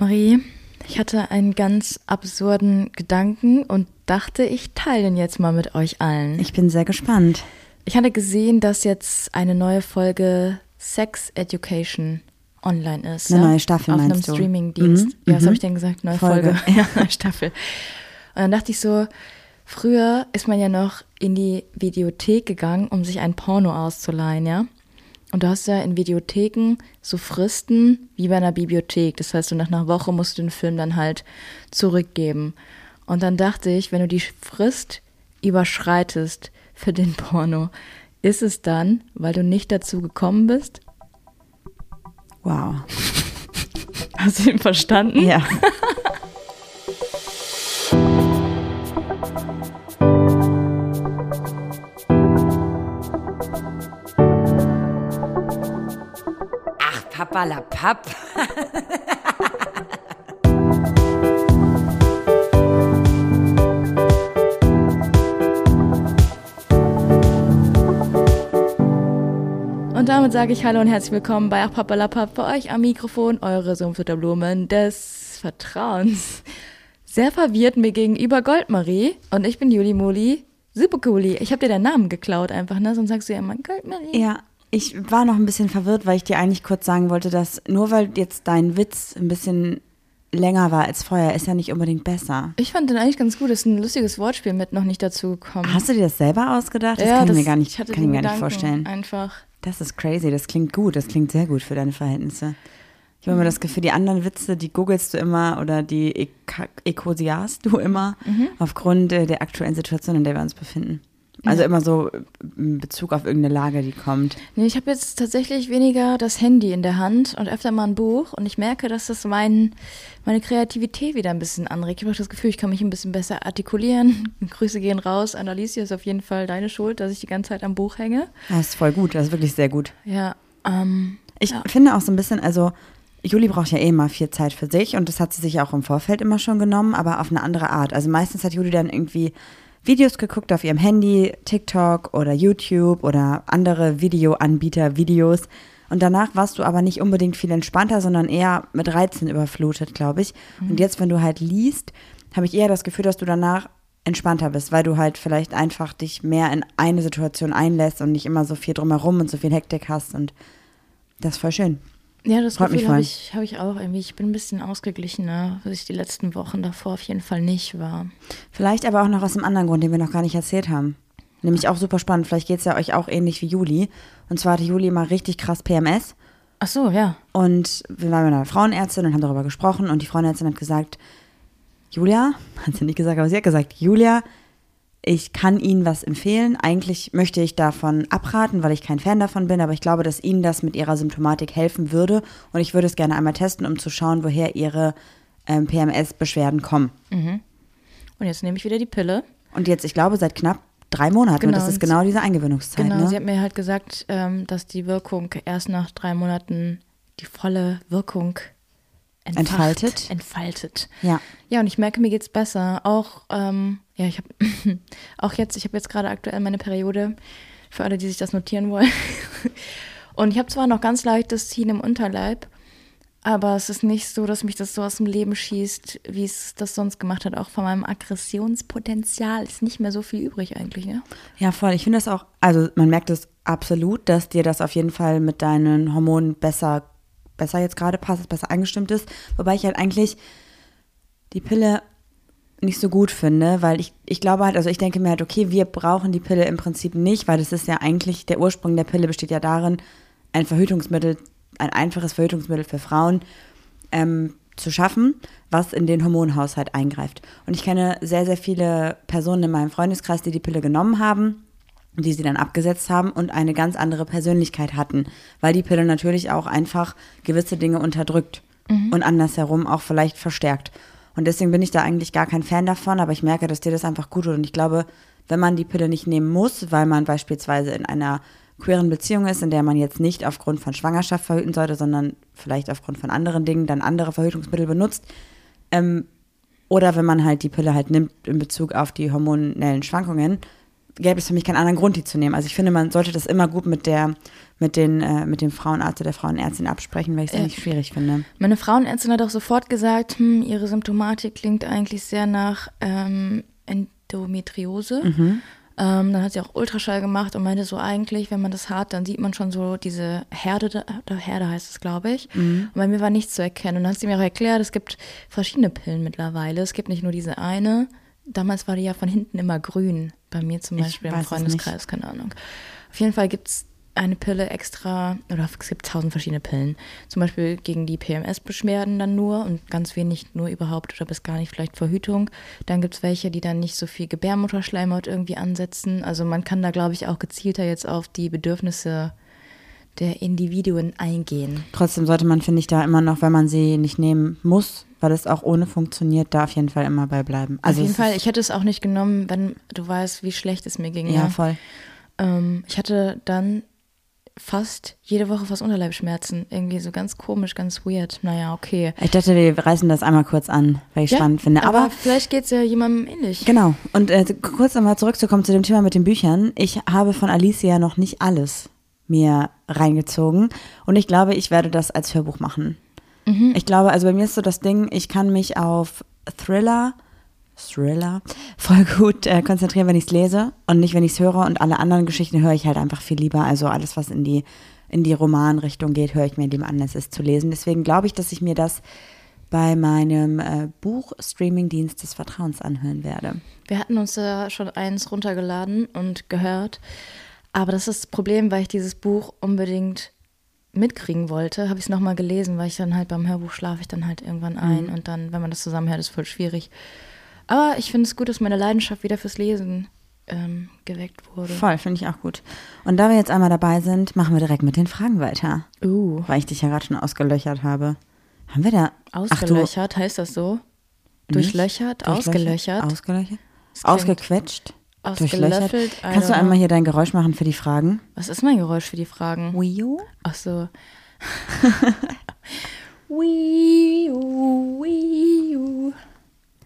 Marie, ich hatte einen ganz absurden Gedanken und dachte, ich teile ihn jetzt mal mit euch allen. Ich bin sehr gespannt. Ich hatte gesehen, dass jetzt eine neue Folge Sex Education online ist. Eine ja? neue Staffel Auf einem meinst du? Streamingdienst. Mhm, Ja, was mhm. habe ich denn gesagt? Neue Folge. Folge. Ja, neue Staffel. Und dann dachte ich so, früher ist man ja noch in die Videothek gegangen, um sich ein Porno auszuleihen, ja? Und du hast ja in Videotheken so Fristen wie bei einer Bibliothek. Das heißt, so nach einer Woche musst du den Film dann halt zurückgeben. Und dann dachte ich, wenn du die Frist überschreitest für den Porno, ist es dann, weil du nicht dazu gekommen bist? Wow. Hast du ihn verstanden? Ja. Ach, Papa la Papp. Und damit sage ich Hallo und herzlich willkommen bei Ach Papalapap bei euch am Mikrofon, eure Sumpfutterblumen des Vertrauens. Sehr verwirrt mir gegenüber Goldmarie und ich bin Juli Moli. Super cooli. Ich habe dir deinen Namen geklaut einfach, ne? Sonst sagst du ja immer Goldmarie. Ja, ich war noch ein bisschen verwirrt, weil ich dir eigentlich kurz sagen wollte, dass nur weil jetzt dein Witz ein bisschen länger war als vorher, ist ja nicht unbedingt besser. Ich fand den eigentlich ganz gut. Das ist ein lustiges Wortspiel mit noch nicht dazu gekommen. Hast du dir das selber ausgedacht? Das kann ich mir gar nicht, ich hatte kann mir gar nicht vorstellen. Einfach. Das ist crazy, das klingt gut, das klingt sehr gut für deine Verhältnisse. Ich habe immer das Gefühl, die anderen Witze, die googelst du immer oder die ekosiast du immer Mhm. aufgrund äh, der aktuellen Situation, in der wir uns befinden. Also immer so äh, in Bezug auf irgendeine Lage, die kommt. Nee, ich habe jetzt tatsächlich weniger das Handy in der Hand und öfter mal ein Buch und ich merke, dass das mein, meine Kreativität wieder ein bisschen anregt. Ich habe auch das Gefühl, ich kann mich ein bisschen besser artikulieren. Grüße gehen raus an Alicia, ist auf jeden Fall deine Schuld, dass ich die ganze Zeit am Buch hänge. Das ist voll gut, das ist wirklich sehr gut. Ja, ähm, Ich ja. finde auch so ein bisschen, also Juli braucht ja eh immer viel Zeit für sich und das hat sie sich auch im Vorfeld immer schon genommen, aber auf eine andere Art. Also meistens hat Juli dann irgendwie Videos geguckt auf ihrem Handy, TikTok oder YouTube oder andere Videoanbieter, Videos. Und danach warst du aber nicht unbedingt viel entspannter, sondern eher mit Reizen überflutet, glaube ich. Und jetzt, wenn du halt liest, habe ich eher das Gefühl, dass du danach entspannter bist, weil du halt vielleicht einfach dich mehr in eine Situation einlässt und nicht immer so viel drumherum und so viel Hektik hast. Und das ist voll schön. Ja, das Freut mich Gefühl habe ich, hab ich auch irgendwie. Ich bin ein bisschen ausgeglichener, was ich die letzten Wochen davor auf jeden Fall nicht war. Vielleicht aber auch noch aus einem anderen Grund, den wir noch gar nicht erzählt haben. Nämlich auch super spannend. Vielleicht geht es ja euch auch ähnlich wie Juli. Und zwar hatte Juli immer richtig krass PMS. Ach so, ja. Und wir waren bei einer Frauenärztin und haben darüber gesprochen. Und die Frauenärztin hat gesagt, Julia, hat sie nicht gesagt, aber sie hat gesagt, Julia, ich kann Ihnen was empfehlen. Eigentlich möchte ich davon abraten, weil ich kein Fan davon bin, aber ich glaube, dass Ihnen das mit Ihrer Symptomatik helfen würde. Und ich würde es gerne einmal testen, um zu schauen, woher Ihre ähm, PMS-Beschwerden kommen. Und jetzt nehme ich wieder die Pille. Und jetzt, ich glaube, seit knapp drei Monaten. Genau, Und das ist und genau diese Eingewöhnungszeit. Genau, ne? sie hat mir halt gesagt, ähm, dass die Wirkung erst nach drei Monaten die volle Wirkung entfacht, Entfaltet. Entfaltet. Ja. Ja, und ich merke, mir geht's besser. Auch, ähm, ja, ich habe auch jetzt, ich habe jetzt gerade aktuell meine Periode, für alle, die sich das notieren wollen. und ich habe zwar noch ganz leichtes Ziehen im Unterleib, aber es ist nicht so, dass mich das so aus dem Leben schießt, wie es das sonst gemacht hat. Auch von meinem Aggressionspotenzial ist nicht mehr so viel übrig eigentlich, ne? Ja, voll. Ich finde das auch, also man merkt es absolut, dass dir das auf jeden Fall mit deinen Hormonen besser, besser jetzt gerade passt, besser eingestimmt ist. Wobei ich halt eigentlich die Pille nicht so gut finde, weil ich, ich glaube halt, also ich denke mir halt, okay, wir brauchen die Pille im Prinzip nicht, weil das ist ja eigentlich, der Ursprung der Pille besteht ja darin, ein Verhütungsmittel, ein einfaches Verhütungsmittel für Frauen ähm, zu schaffen, was in den Hormonhaushalt eingreift. Und ich kenne sehr, sehr viele Personen in meinem Freundeskreis, die die Pille genommen haben, die sie dann abgesetzt haben und eine ganz andere Persönlichkeit hatten, weil die Pille natürlich auch einfach gewisse Dinge unterdrückt und andersherum auch vielleicht verstärkt. Und deswegen bin ich da eigentlich gar kein Fan davon, aber ich merke, dass dir das einfach gut tut. Und ich glaube, wenn man die Pille nicht nehmen muss, weil man beispielsweise in einer queeren Beziehung ist, in der man jetzt nicht aufgrund von Schwangerschaft verhüten sollte, sondern vielleicht aufgrund von anderen Dingen dann andere Verhütungsmittel benutzt, ähm, oder wenn man halt die Pille halt nimmt in Bezug auf die hormonellen Schwankungen, gäbe es für mich keinen anderen Grund, die zu nehmen. Also ich finde, man sollte das immer gut mit der, mit den, äh, mit dem Frauenarzt oder der Frauenärztin absprechen, weil ich es Ja. nicht schwierig finde. Meine Frauenärztin hat auch sofort gesagt, hm, ihre Symptomatik klingt eigentlich sehr nach ähm, Endometriose. Mhm. Ähm, dann hat sie auch Ultraschall gemacht und meinte so eigentlich, wenn man das hat, dann sieht man schon so diese Herde, da- Herde heißt es, glaube ich. Mhm. Und bei mir war nichts zu erkennen. Und dann hat sie mir auch erklärt, es gibt verschiedene Pillen mittlerweile. Es gibt nicht nur diese eine. Damals war die ja von hinten immer grün. Bei mir zum Beispiel im Freundeskreis, keine Ahnung. Auf jeden Fall gibt es eine Pille extra, oder es gibt tausend verschiedene Pillen. Zum Beispiel gegen die PMS-Beschwerden dann nur und ganz wenig nur überhaupt oder bis gar nicht vielleicht Verhütung. Dann gibt es welche, die dann nicht so viel Gebärmutterschleimhaut irgendwie ansetzen. Also man kann da, glaube ich, auch gezielter jetzt auf die Bedürfnisse der Individuen eingehen. Trotzdem sollte man, finde ich, da immer noch, wenn man sie nicht nehmen muss, weil es auch ohne funktioniert, da auf jeden Fall immer bei bleiben. Also Auf jeden Fall, ich hätte es auch nicht genommen, wenn du weißt, wie schlecht es mir ging. Ja, voll. Ähm, ich hatte dann fast jede Woche fast Unterleibschmerzen. Irgendwie so ganz komisch, ganz weird. Naja, okay. Ich dachte, wir reißen das einmal kurz an, weil ich Ja, spannend finde. aber, Aber, vielleicht geht es ja jemandem ähnlich. genau. Und äh, kurz einmal zurückzukommen zu dem Thema mit den Büchern. Ich habe von Alicia noch nicht alles mir reingezogen. Und ich glaube, ich werde das als Hörbuch machen. Mhm. Ich glaube, also bei mir ist so das Ding, ich kann mich auf Thriller, Thriller voll gut äh, konzentrieren, wenn ich es lese und nicht, wenn ich es höre. Und alle anderen Geschichten höre ich halt einfach viel lieber. Also alles, was in die, in die Romanrichtung geht, höre ich mir lieber an, als es zu lesen. Deswegen glaube ich, dass ich mir das bei meinem äh, Buch-Streaming-Dienst des Vertrauens anhören werde. Wir hatten uns da schon eins runtergeladen und gehört. Aber das ist das Problem, weil ich dieses Buch unbedingt mitkriegen wollte, habe ich es nochmal gelesen, weil ich dann halt beim Hörbuch schlafe ich dann halt irgendwann ein und dann, wenn man das zusammenhört, ist voll schwierig. Aber ich finde es gut, dass meine Leidenschaft wieder fürs Lesen ähm, geweckt wurde. Voll, finde ich auch gut. Und da wir jetzt einmal dabei sind, machen wir direkt mit den Fragen weiter. Uh, Weil ich dich ja gerade schon ausgelöchert habe. Haben wir da Ach ausgelöchert, heißt das so? Durchlöchert, ausgelöchert, Ausgelöchert? Klingt Ausgequetscht? Durchlöchert? Kannst du einmal hier dein Geräusch machen für die Fragen? Was ist mein Geräusch für die Fragen? Wii Ach so. Wii U, Wii U.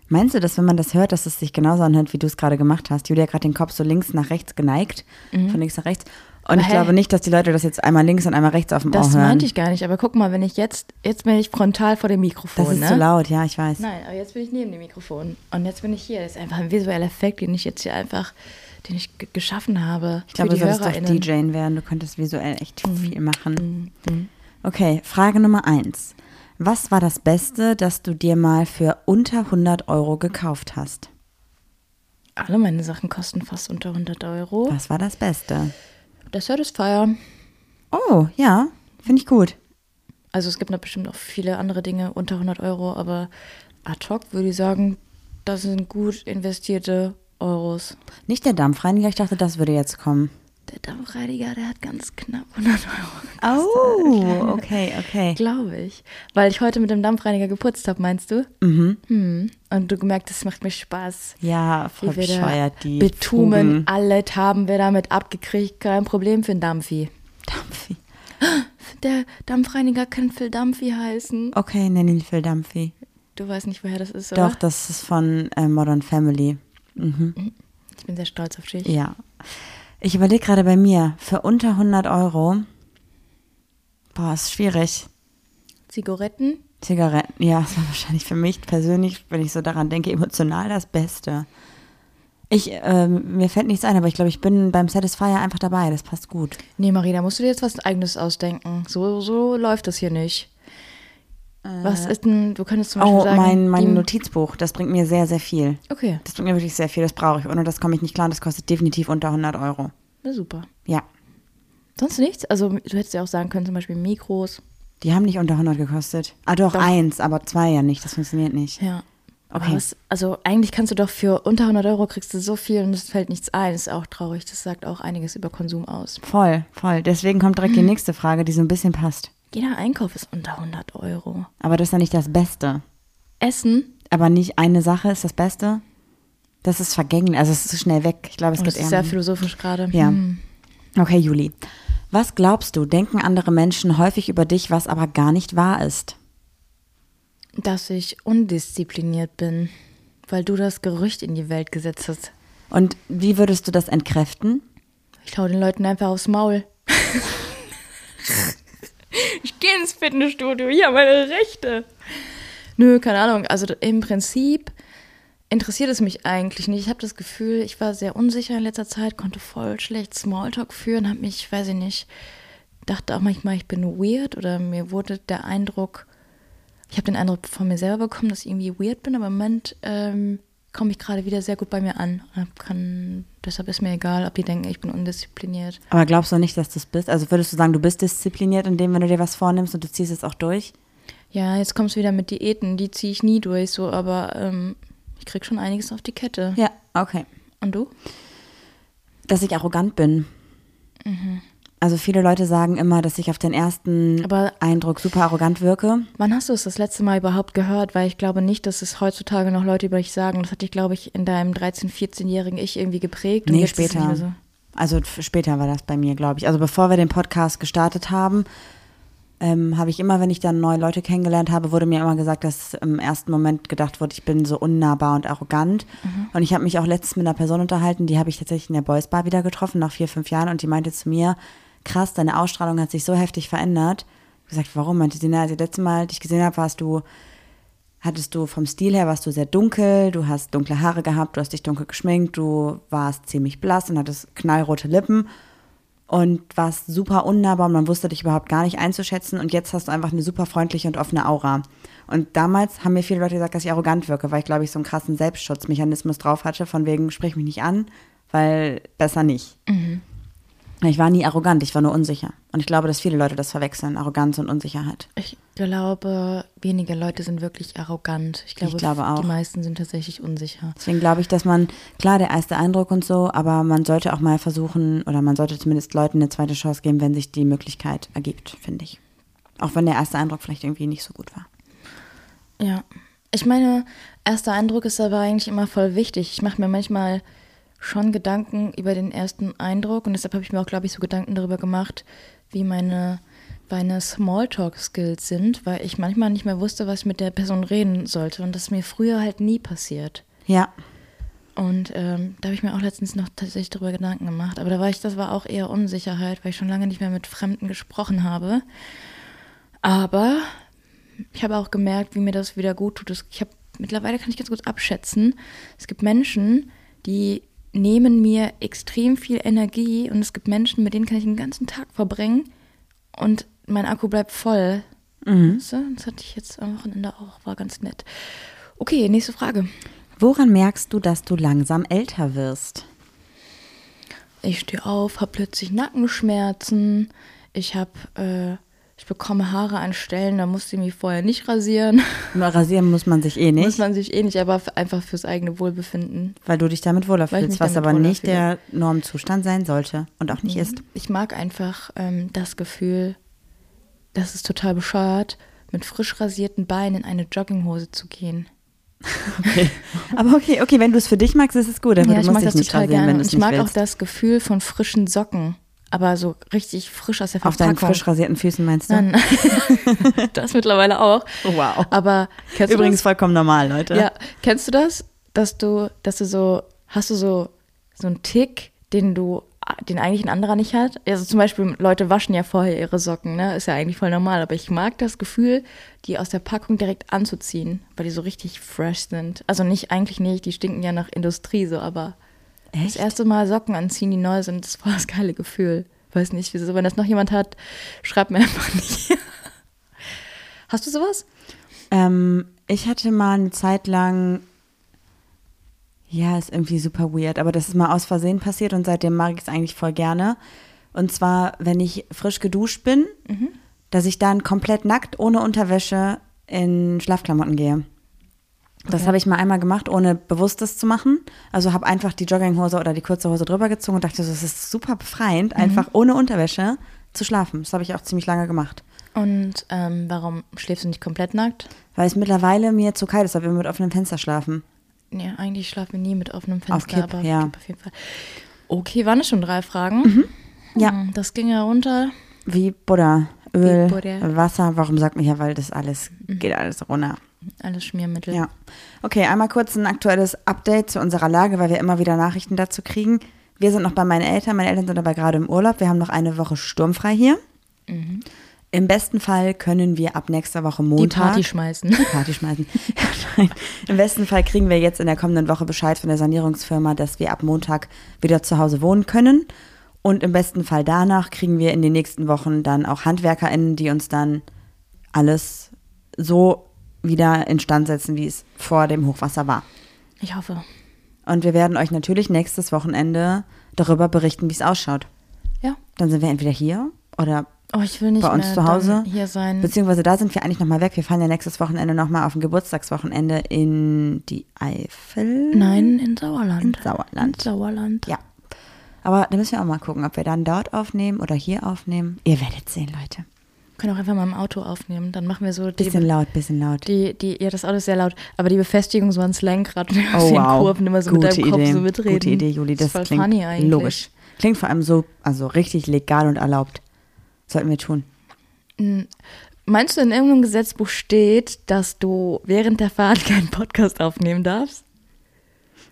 Meinst du, dass wenn man das hört, dass es sich genauso anhört, wie du es gerade gemacht hast? Julia hat gerade den Kopf so links nach rechts geneigt, von links nach rechts. Und Mhm. Aber ich glaube nicht, dass die Leute das jetzt einmal links und einmal rechts auf dem Das Ohr hören. meinte ich gar nicht, aber guck mal, wenn ich jetzt, jetzt bin ich frontal vor dem Mikrofon, das ist ne? zu laut, ja, ich weiß. Nein, aber jetzt bin ich neben dem Mikrofon und jetzt bin ich hier. Das ist einfach ein visueller Effekt, den ich jetzt hier einfach, den ich geschaffen habe Ich glaube, du solltest doch. Mhm. DJen werden. Du könntest visuell echt viel machen. Okay, Frage Nummer eins. Was war das Beste, das du dir mal für unter 100 Euro gekauft hast? Alle meine Sachen kosten fast unter 100 Euro. Was war das Beste? Der Satisfier. Oh, ja, finde ich gut. Also es gibt noch bestimmt auch viele andere Dinge unter 100 Euro, aber ad hoc würde ich sagen, das sind gut investierte Euros. Nicht der Dampfreiniger, ich dachte, das würde jetzt kommen. Der Dampfreiniger, der hat ganz knapp 100 Euro Oh, okay, okay. Glaube ich. Weil ich heute mit dem Dampfreiniger geputzt habe, meinst du? Mhm. Hm. Und du gemerkt, das macht mir Spaß. Ja, voll Wie bescheuert, die Bitumen, Fugen. alles haben wir damit abgekriegt. Kein Problem für einen Dampfi. Dampfi. Der Dampfreiniger kann Phil Dampfi heißen. Okay, nenn ihn Phil Dampfi. Du weißt nicht, woher das ist, oder? Doch, das ist von äh, Modern Family. Mhm. Ich bin sehr stolz auf dich. Ja. Ich überlege gerade bei mir, für unter 100 Euro, boah, ist schwierig. Zigaretten? Zigaretten, ja, das war wahrscheinlich für mich persönlich, wenn ich so daran denke, emotional das Beste. Ich, ähm, mir fällt nichts ein, aber ich glaube, ich bin beim Satisfier einfach dabei, das passt gut. Nee, Marie, da musst du dir jetzt was Eigenes ausdenken. So, so läuft das hier nicht. Was ist denn, du könntest zum Beispiel Oh, sagen... mein, mein Notizbuch, das bringt mir sehr, sehr viel. Okay, Das bringt mir wirklich sehr viel, das brauche ich. Ohne das komme ich nicht klar und das kostet definitiv unter 100 Euro. na super. Ja, Sonst nichts? Also du hättest ja auch sagen können, zum Beispiel Mikros. die haben nicht unter 100 gekostet. Ah doch, Doch. eins, aber zwei ja nicht, das funktioniert nicht. Ja. Okay. Aber was, also eigentlich kannst du doch für unter 100 Euro kriegst du so viel und es fällt nichts ein. Das ist auch traurig. Das sagt auch einiges über Konsum aus. Voll, voll. Deswegen kommt direkt die nächste Frage, die so ein bisschen passt. Jeder Einkauf ist unter 100 Euro. Aber das ist ja nicht das Beste. Essen, Aber nicht eine Sache ist das Beste. Das ist vergänglich, also es ist zu schnell weg. Ich glaube, es oh, das geht ist eher. sehr philosophisch gerade. Ja. Hm. Okay, Juli. Was glaubst du, denken andere Menschen häufig über dich, was aber gar nicht wahr ist? Dass ich undiszipliniert bin, weil du das Gerücht in die Welt gesetzt hast. Und wie würdest du das entkräften? Ich hau den Leuten einfach aufs Maul. ich gehe ins Fitnessstudio, hier meine Rechte. Nö, keine Ahnung. Also im Prinzip interessiert es mich eigentlich nicht. Ich habe das Gefühl, ich war sehr unsicher in letzter Zeit, konnte voll schlecht Smalltalk führen, habe mich, weiß ich nicht, dachte auch manchmal, ich bin weird oder mir wurde der Eindruck, ich habe den Eindruck von mir selber bekommen, dass ich irgendwie weird bin, aber im Moment ähm, komme ich gerade wieder sehr gut bei mir an. Kann, deshalb ist mir egal, ob die denken, ich bin undiszipliniert. Aber glaubst du nicht, dass du es bist? Also würdest du sagen, du bist diszipliniert in dem, wenn du dir was vornimmst und du ziehst es auch durch? Ja, jetzt kommst du wieder mit Diäten, die ziehe ich nie durch, so, aber ähm, ich krieg schon einiges auf die Kette. Ja, okay. Und du? Dass ich arrogant bin. Also viele Leute sagen immer, dass ich auf den ersten Aber- Eindruck super arrogant wirke. Wann hast du es das letzte Mal überhaupt gehört? Weil ich glaube nicht, dass es heutzutage noch Leute über dich sagen. Das hat dich, glaube ich, in deinem 13-, 14-jährigen Ich irgendwie geprägt. und Nee, später. so. Also später war das bei mir, glaube ich. Also bevor wir den Podcast gestartet haben, ähm, habe ich immer, wenn ich dann neue Leute kennengelernt habe, wurde mir immer gesagt, dass im ersten Moment gedacht wurde, ich bin so unnahbar und arrogant. Und ich habe mich auch letztens mit einer Person unterhalten, die habe ich tatsächlich in der Boys Bar wieder getroffen, nach vier, fünf Jahren. Und die meinte zu mir, krass, deine Ausstrahlung hat sich so heftig verändert. Ich gesagt, warum? Meinte sie, na, als ich das letzte Mal dich gesehen habe, warst du hattest du vom Stil her, warst du sehr dunkel, du hast dunkle Haare gehabt, du hast dich dunkel geschminkt, du warst ziemlich blass und hattest knallrote Lippen und warst super unnahbar und man wusste dich überhaupt gar nicht einzuschätzen und jetzt hast du einfach eine super freundliche und offene Aura. Und damals haben mir viele Leute gesagt, dass ich arrogant wirke, weil ich glaube ich so einen krassen Selbstschutzmechanismus drauf hatte, von wegen sprich mich nicht an, weil besser nicht. Ich war nie arrogant, ich war nur unsicher. Und ich glaube, dass viele Leute das verwechseln, Arroganz und Unsicherheit. Ich glaube, wenige Leute sind wirklich arrogant. Ich glaube, glaube auch. die meisten sind tatsächlich unsicher. Deswegen glaube ich, dass man, klar, der erste Eindruck und so, aber man sollte auch mal versuchen, oder man sollte zumindest Leuten eine zweite Chance geben, wenn sich die Möglichkeit ergibt, finde ich. Auch wenn der erste Eindruck vielleicht irgendwie nicht so gut war. Ja. Ich meine, erster Eindruck ist aber eigentlich immer voll wichtig. Ich mache mir manchmal schon Gedanken über den ersten Eindruck und deshalb habe ich mir auch, glaube ich, so Gedanken darüber gemacht, wie meine, meine Smalltalk-Skills sind, weil ich manchmal nicht mehr wusste, was ich mit der Person reden sollte und das ist mir früher halt nie passiert. Ja, Und ähm, da habe ich mir auch letztens noch tatsächlich darüber Gedanken gemacht. Aber da war ich, das war auch eher Unsicherheit, weil ich schon lange nicht mehr mit Fremden gesprochen habe. Aber ich habe auch gemerkt, wie mir das wieder gut tut. Ich habe mittlerweile kann ich ganz gut abschätzen. Es gibt Menschen, die nehmen mir extrem viel Energie und es gibt Menschen, mit denen kann ich den ganzen Tag verbringen und mein Akku bleibt voll. Weißt du? Das hatte ich jetzt am Wochenende auch, war ganz nett. Okay, nächste Frage. woran merkst du, dass du langsam älter wirst? Ich stehe auf, habe plötzlich Nackenschmerzen. Ich habe, äh, ich bekomme Haare an Stellen, da musste ich mich vorher nicht rasieren. Nur rasieren muss man sich eh nicht, Muss man sich eh nicht, aber einfach fürs eigene Wohlbefinden. weil du dich damit wohler ich fühlst, was aber nicht fühle. der Normzustand sein sollte und auch nicht ist. Ich mag einfach ähm, das Gefühl, das ist total bescheuert, mit frisch rasierten Beinen in eine Jogginghose zu gehen. Aber okay, okay, wenn du es für dich magst, ist es gut, aber ja, du ich musst mag dich das nicht total rasieren, gerne. wenn ich mag auch willst. das Gefühl von frischen Socken, aber so richtig frisch aus der Auf Verpackung. deinen frisch rasierten Füßen meinst du? Nein, das mittlerweile auch. Wow. Aber Übrigens vollkommen normal, Leute. Ja, kennst du das, dass du, dass du so, hast du so, so einen Tick, den du, den eigentlich ein anderer nicht hat? Also zum Beispiel, Leute waschen ja vorher ihre Socken, ne? Ist ja eigentlich voll normal, aber ich mag das Gefühl, die aus der Packung direkt anzuziehen, weil die so richtig fresh sind. Also nicht, eigentlich nicht, die stinken ja nach Industrie so, aber das Echt? erste Mal Socken anziehen, die neu sind, das war das geile Gefühl. Weiß nicht, wieso, wenn das noch jemand hat, schreibt mir einfach nicht. Hast du sowas? Ähm, ich hatte mal eine Zeit lang, ja, ist irgendwie super weird, aber das ist mal aus Versehen passiert und seitdem mag ich es eigentlich voll gerne. Und zwar, wenn ich frisch geduscht bin, dass ich dann komplett nackt, ohne Unterwäsche in Schlafklamotten gehe. Das Okay. habe ich mal einmal gemacht, ohne bewusst das zu machen. Also habe einfach die Jogginghose oder die kurze Hose drüber gezogen und dachte so, es ist super befreiend, einfach ohne Unterwäsche zu schlafen. Das habe ich auch ziemlich lange gemacht. Und ähm, warum schläfst du nicht komplett nackt? Weil es mittlerweile mir zu kalt ist, weil wir mit offenem Fenster schlafen. Ja, eigentlich schlafen wir nie mit offenem Fenster, Auf Kipp, aber ja. Kipp auf jeden Fall. Okay, waren es schon drei Fragen? Ja. Hm, Das ging ja runter. Wie Butter, Öl, Butter. Wasser. Warum sagt man ja, weil das alles, geht alles runter. Alles Schmiermittel. Ja. Okay, einmal kurz ein aktuelles Update zu unserer Lage, weil wir immer wieder Nachrichten dazu kriegen. Wir sind noch bei meinen Eltern. Meine Eltern sind aber gerade im Urlaub. Wir haben noch eine Woche sturmfrei hier. Im besten Fall können wir ab nächster Woche Die Montag Party schmeißen. Party schmeißen. Nein. Im besten Fall kriegen wir jetzt in der kommenden Woche Bescheid von der Sanierungsfirma, dass wir ab Montag wieder zu Hause wohnen können. Und im besten Fall danach kriegen wir in den nächsten Wochen dann auch HandwerkerInnen, die uns dann alles so wieder instand setzen, wie es vor dem Hochwasser war. Ich hoffe. Und wir werden euch natürlich nächstes Wochenende darüber berichten, wie es ausschaut. Ja. Dann sind wir entweder hier oder Oh, ich will nicht bei uns zu Hause. hier sein. Beziehungsweise da sind wir eigentlich nochmal weg. Wir fahren ja nächstes Wochenende nochmal auf ein Geburtstagswochenende in die Eifel. Nein, in Sauerland. In Sauerland. In Sauerland. Ja. Aber da müssen wir auch mal gucken, ob wir dann dort aufnehmen oder hier aufnehmen. Ihr werdet sehen, Leute. Können auch einfach mal im Auto aufnehmen. Dann machen wir so die, Bisschen laut, bisschen laut. die, die, ja, das Auto ist sehr laut, aber die Befestigung so ans Lenkrad und Oh den wow, Kurven immer so mit gute deinem Kopf Idee. so mitreden. Gute Idee, Juli. Das, ist voll klingt funny eigentlich. logisch. Klingt vor allem so, also richtig legal und erlaubt. Sollten wir tun. Meinst du, in irgendeinem Gesetzbuch steht, dass du während der Fahrt keinen Podcast aufnehmen darfst?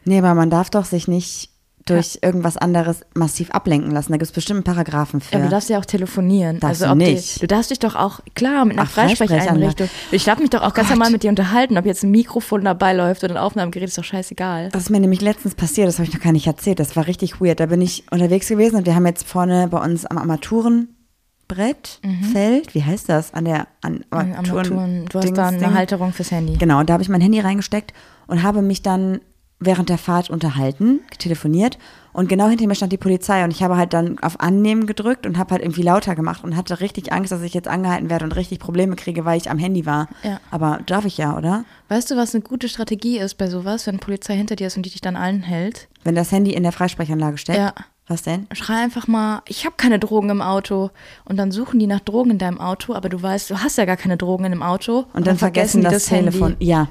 Nee, aber man darf doch sich nicht durch irgendwas anderes massiv ablenken lassen. Da gibt es bestimmt Paragraphen für. Ja, du darfst ja auch telefonieren. Darfst also du nicht. Die, du darfst dich doch auch, klar, mit einer Ach. Freisprecheinrichtung. Ich darf mich doch auch ganz Gott. normal mit dir unterhalten. Ob jetzt ein Mikrofon dabei läuft oder ein Aufnahmegerät, ist doch scheißegal. Das ist mir nämlich letztens passiert, das habe ich noch gar nicht erzählt. Das war richtig weird. Da bin ich unterwegs gewesen und wir haben jetzt vorne bei uns am Armaturenbrett, Feld, wie heißt das? An der an An Armaturen. Du hast Dings, da eine Ding. Halterung fürs Handy. Genau, und da habe ich mein Handy reingesteckt und habe mich dann während der Fahrt unterhalten, telefoniert und genau hinter mir stand die Polizei und ich habe halt dann auf Annehmen gedrückt und habe halt irgendwie lauter gemacht und hatte richtig Angst, dass ich jetzt angehalten werde und richtig Probleme kriege, weil ich am Handy war. Ja. Aber darf ich ja, oder? Weißt du, was eine gute Strategie ist bei sowas, wenn Polizei hinter dir ist und die dich dann anhält? Wenn das Handy in der Freisprechanlage steckt. Ja. Was denn? Schrei einfach mal, ich habe keine Drogen im Auto. Und dann suchen die nach Drogen in deinem Auto, aber du weißt, du hast ja gar keine Drogen in dem Auto. Und, dann, vergessen die das, Telefon. Handy. Ja.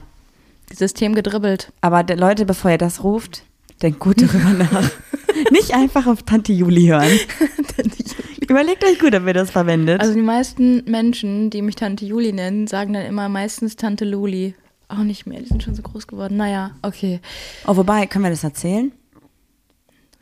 System gedribbelt. Aber Leute, bevor ihr das ruft, denkt gut darüber nach. Nicht einfach auf Tante Juli hören. Überlegt euch gut, ob ihr das verwendet. Also die meisten Menschen, die mich Tante Juli nennen, sagen dann immer meistens Tante Luli. Auch nicht mehr, die sind schon so groß geworden. Naja, okay. oh, wobei, können wir das erzählen?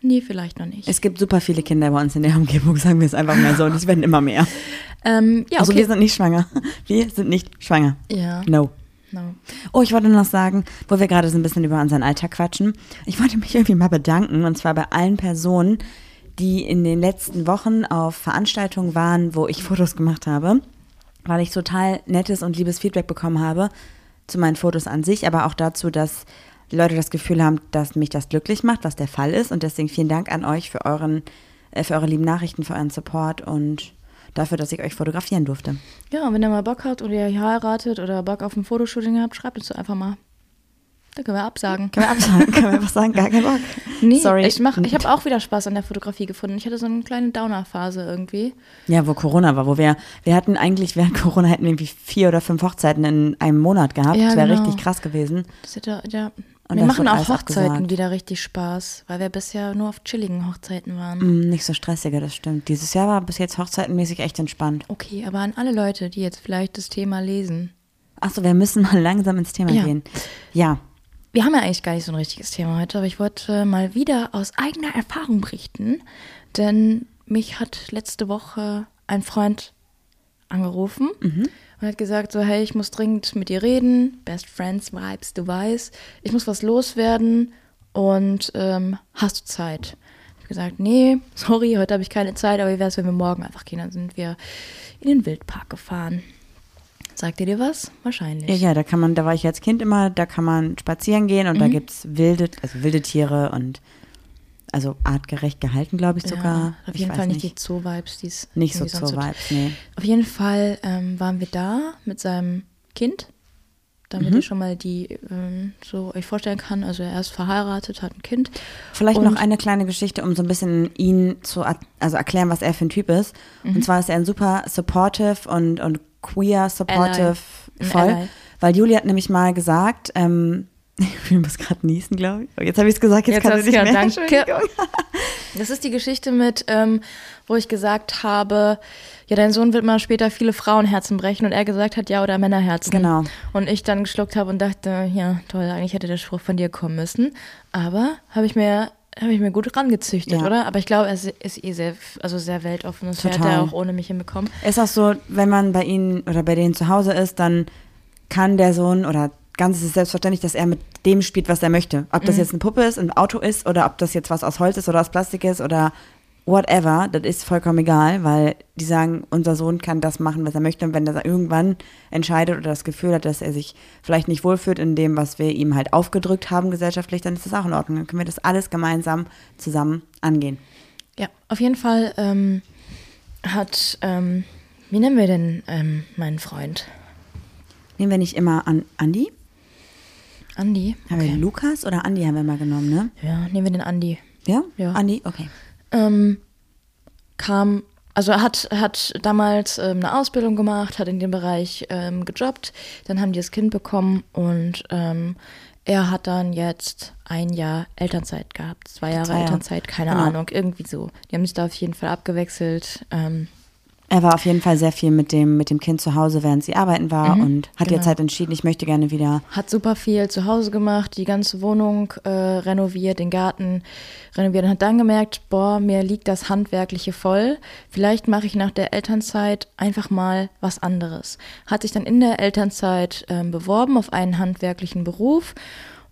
Nee, vielleicht noch nicht. Es gibt super viele Kinder bei uns in der Umgebung, sagen wir es einfach mal so. Und es werden immer mehr. ähm, ja, Also okay. wir sind nicht schwanger. Wir sind nicht schwanger. ja, No. No. Oh, ich wollte noch sagen, wo wir gerade so ein bisschen über unseren Alltag quatschen. Ich wollte mich irgendwie mal bedanken und zwar bei allen Personen, die in den letzten Wochen auf Veranstaltungen waren, wo ich Fotos gemacht habe, weil ich total nettes und liebes Feedback bekommen habe zu meinen Fotos an sich, aber auch dazu, dass Leute das Gefühl haben, dass mich das glücklich macht, was der Fall ist. Und deswegen vielen Dank an euch für euren, äh, für eure lieben Nachrichten, für euren Support und dafür, dass ich euch fotografieren durfte. Ja, und wenn ihr mal Bock habt oder ihr heiratet oder Bock auf ein Fotoshooting habt, schreibt uns doch einfach mal. Da können wir absagen. Können wir absagen? Können wir einfach sagen, gar keinen Bock. Nee, Sorry. ich, mach- ich habe auch wieder Spaß an der Fotografie gefunden. Ich hatte so eine kleine Downer-Phase irgendwie. Ja, wo Corona war, wo wir, wir hatten eigentlich während Corona hätten wir irgendwie vier oder fünf Hochzeiten in einem Monat gehabt. Ja, das wäre genau. richtig krass gewesen. Das hätte, ja. Und das machen auch Hochzeiten abgesagt. wieder richtig Spaß, weil wir bisher nur auf chilligen Hochzeiten waren. Mm, nicht so stressiger, das stimmt. Dieses Jahr war bis jetzt hochzeitenmäßig echt entspannt. Okay, aber an alle Leute, die jetzt vielleicht das Thema lesen. Achso, wir müssen mal langsam ins Thema Ja. gehen. Ja. Wir haben ja eigentlich gar nicht so ein richtiges Thema heute, aber ich wollte mal wieder aus eigener Erfahrung berichten, denn mich hat letzte Woche ein Freund angerufen und hat gesagt so, hey, ich muss dringend mit dir reden, Best Friends Vibes, du weißt, ich muss was loswerden und ähm, hast du Zeit? Ich habe gesagt, nee, sorry, heute habe ich keine Zeit, aber wie wäre es, wenn wir morgen einfach gehen? Dann sind wir in den Wildpark gefahren. Sagt ihr dir was? Wahrscheinlich. Ja, ja, da kann man, da war ich als Kind immer, da kann man spazieren gehen und da Mhm. gibt's wilde, also wilde Tiere und also artgerecht gehalten, glaube ich sogar. Ja, auf jeden Fall nicht, die Zoo-Vibes, die es nicht so irgendwie sonst zur so- Vibes, nee. Auf jeden Fall ähm, waren wir da mit seinem Kind, damit Mhm. ihr schon mal die ähm, so euch vorstellen kann. Also er ist verheiratet, hat ein Kind. Vielleicht Und- noch eine kleine Geschichte, um so ein bisschen ihn zu also erklären, was er für ein Typ ist. Mhm. Und zwar ist er ein super supportive und, und queer supportive Ein voll. Ally. Weil Julie hat nämlich mal gesagt, ähm, Ich muss gerade niesen, glaube ich. Oh, Jetzt habe ich es gesagt, jetzt, Jetzt kann ich nicht mehr. danke. Das ist die Geschichte mit, ähm, wo ich gesagt habe, ja, dein Sohn wird mal später viele Frauenherzen brechen und er gesagt hat, ja, oder Männerherzen. Genau. Und ich dann geschluckt habe und dachte, ja, toll, eigentlich hätte der Spruch von dir kommen müssen. Aber habe ich mir habe ich mir gut rangezüchtet, Ja. oder? Aber ich glaube, er ist, eh sehr, also sehr weltoffen. Das hätte Total. er auch ohne mich hinbekommen. Ist auch so, wenn man bei ihnen oder bei denen zu Hause ist, dann kann der Sohn oder ganz ist es selbstverständlich, dass er mit dem spielt, was er möchte. Ob das jetzt eine Puppe ist, ein Auto ist oder ob das jetzt was aus Holz ist oder aus Plastik ist oder whatever, das ist vollkommen egal, weil die sagen, unser Sohn kann das machen, was er möchte und wenn er irgendwann entscheidet oder das Gefühl hat, dass er sich vielleicht nicht wohlfühlt in dem, was wir ihm halt aufgedrückt haben gesellschaftlich, dann ist das auch in Ordnung. Dann können wir das alles gemeinsam zusammen angehen. Ja, auf jeden Fall ähm, hat, ähm, wie nennen wir denn ähm, meinen Freund? Nehmen wir nicht immer an Andi? Andi? Haben wir Lukas oder Andi haben wir mal genommen, ne? Ja, nehmen wir den Andi. Ja? Ja. Andi, okay. ähm, kam, also er hat, hat damals ähm, eine Ausbildung gemacht, hat in dem Bereich ähm, gejobbt, dann haben die das Kind bekommen und ähm, er hat dann jetzt ein Jahr Elternzeit gehabt, zwei Jahre Zwei Jahre. Elternzeit, keine Genau. Ahnung, irgendwie so. Die haben sich da auf jeden Fall abgewechselt. Ähm, Er war auf jeden Fall sehr viel mit dem, mit dem Kind zu Hause, während sie arbeiten war und hat genau. jetzt halt entschieden, ich möchte gerne wieder. hat super viel zu Hause gemacht, die ganze Wohnung äh, renoviert, den Garten renoviert und hat dann gemerkt, boah, mir liegt das Handwerkliche voll. Vielleicht mache ich nach der Elternzeit einfach mal was anderes. Hat sich dann in der Elternzeit ähm, beworben auf einen handwerklichen Beruf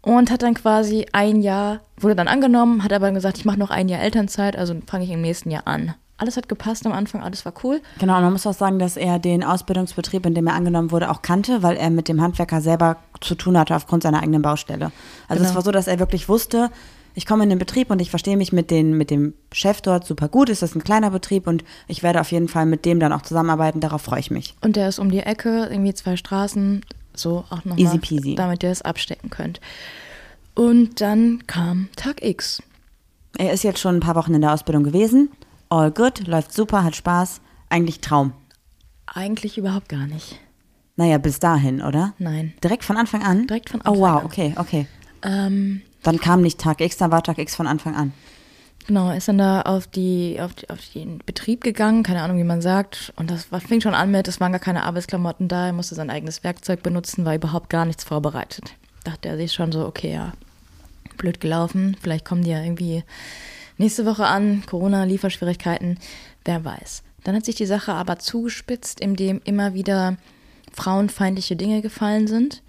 und hat dann quasi ein Jahr, wurde dann angenommen, hat aber gesagt, ich mache noch ein Jahr Elternzeit, also fange ich im nächsten Jahr an. Alles hat gepasst am Anfang, alles war cool. Genau, und man muss auch sagen, dass er den Ausbildungsbetrieb, in dem er angenommen wurde, auch kannte, weil er mit dem Handwerker selber zu tun hatte aufgrund seiner eigenen Baustelle. Also es Genau. war so, dass er wirklich wusste, ich komme in den Betrieb und ich verstehe mich mit, den, mit dem Chef dort super gut. Es ist ein kleiner Betrieb und ich werde auf jeden Fall mit dem dann auch zusammenarbeiten. Darauf freue ich mich. Und der ist um die Ecke, irgendwie zwei Straßen, so auch nochmal, Easy peasy. damit ihr es abstecken könnt. Und dann kam Tag X. Er ist jetzt schon ein paar Wochen in der Ausbildung gewesen. All good, läuft super, hat Spaß. Eigentlich Traum. Eigentlich überhaupt gar nicht. Naja, bis dahin, oder? Nein. Direkt von Anfang an? Direkt von Oh Anfang wow, an. okay, okay. Ähm, Dann kam nicht Tag X, dann war Tag X von Anfang an. genau, ist dann da auf, die, auf, die, auf den Betrieb gegangen, keine Ahnung, wie man sagt. Und das war, fing schon an mit, es waren gar keine Arbeitsklamotten da, er musste sein eigenes Werkzeug benutzen, war überhaupt gar nichts vorbereitet. Dachte er sich schon so, okay, ja, blöd gelaufen, vielleicht kommen die ja irgendwie nächste Woche an, Corona, Lieferschwierigkeiten, wer weiß. Dann hat sich die Sache aber zugespitzt, indem immer wieder frauenfeindliche Dinge gefallen sind.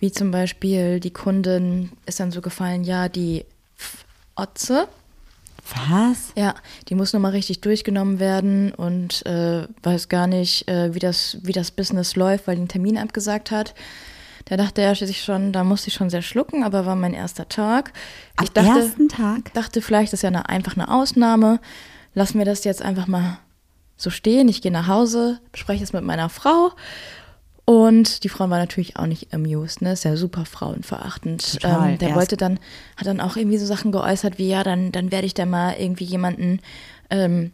Wie zum Beispiel die Kundin ist dann so gefallen, ja, die F- Otze, Was? ja, die muss nochmal richtig durchgenommen werden und äh, weiß gar nicht, äh, wie, das, wie das Business läuft, weil die einen Termin abgesagt hat. Da dachte er sich schon, da musste ich schon sehr schlucken, aber war mein erster Tag. Ich Am dachte, ersten Tag? dachte vielleicht ist ja eine, einfach eine Ausnahme. Lassen wir das jetzt einfach mal so stehen. Ich gehe nach Hause, bespreche es mit meiner Frau. Und die Frau war natürlich auch nicht amused, ne? Ist ja super frauenverachtend. Total, ähm, der erst- wollte dann, hat dann auch irgendwie so Sachen geäußert wie, ja, dann, dann werde ich da mal irgendwie jemanden ähm,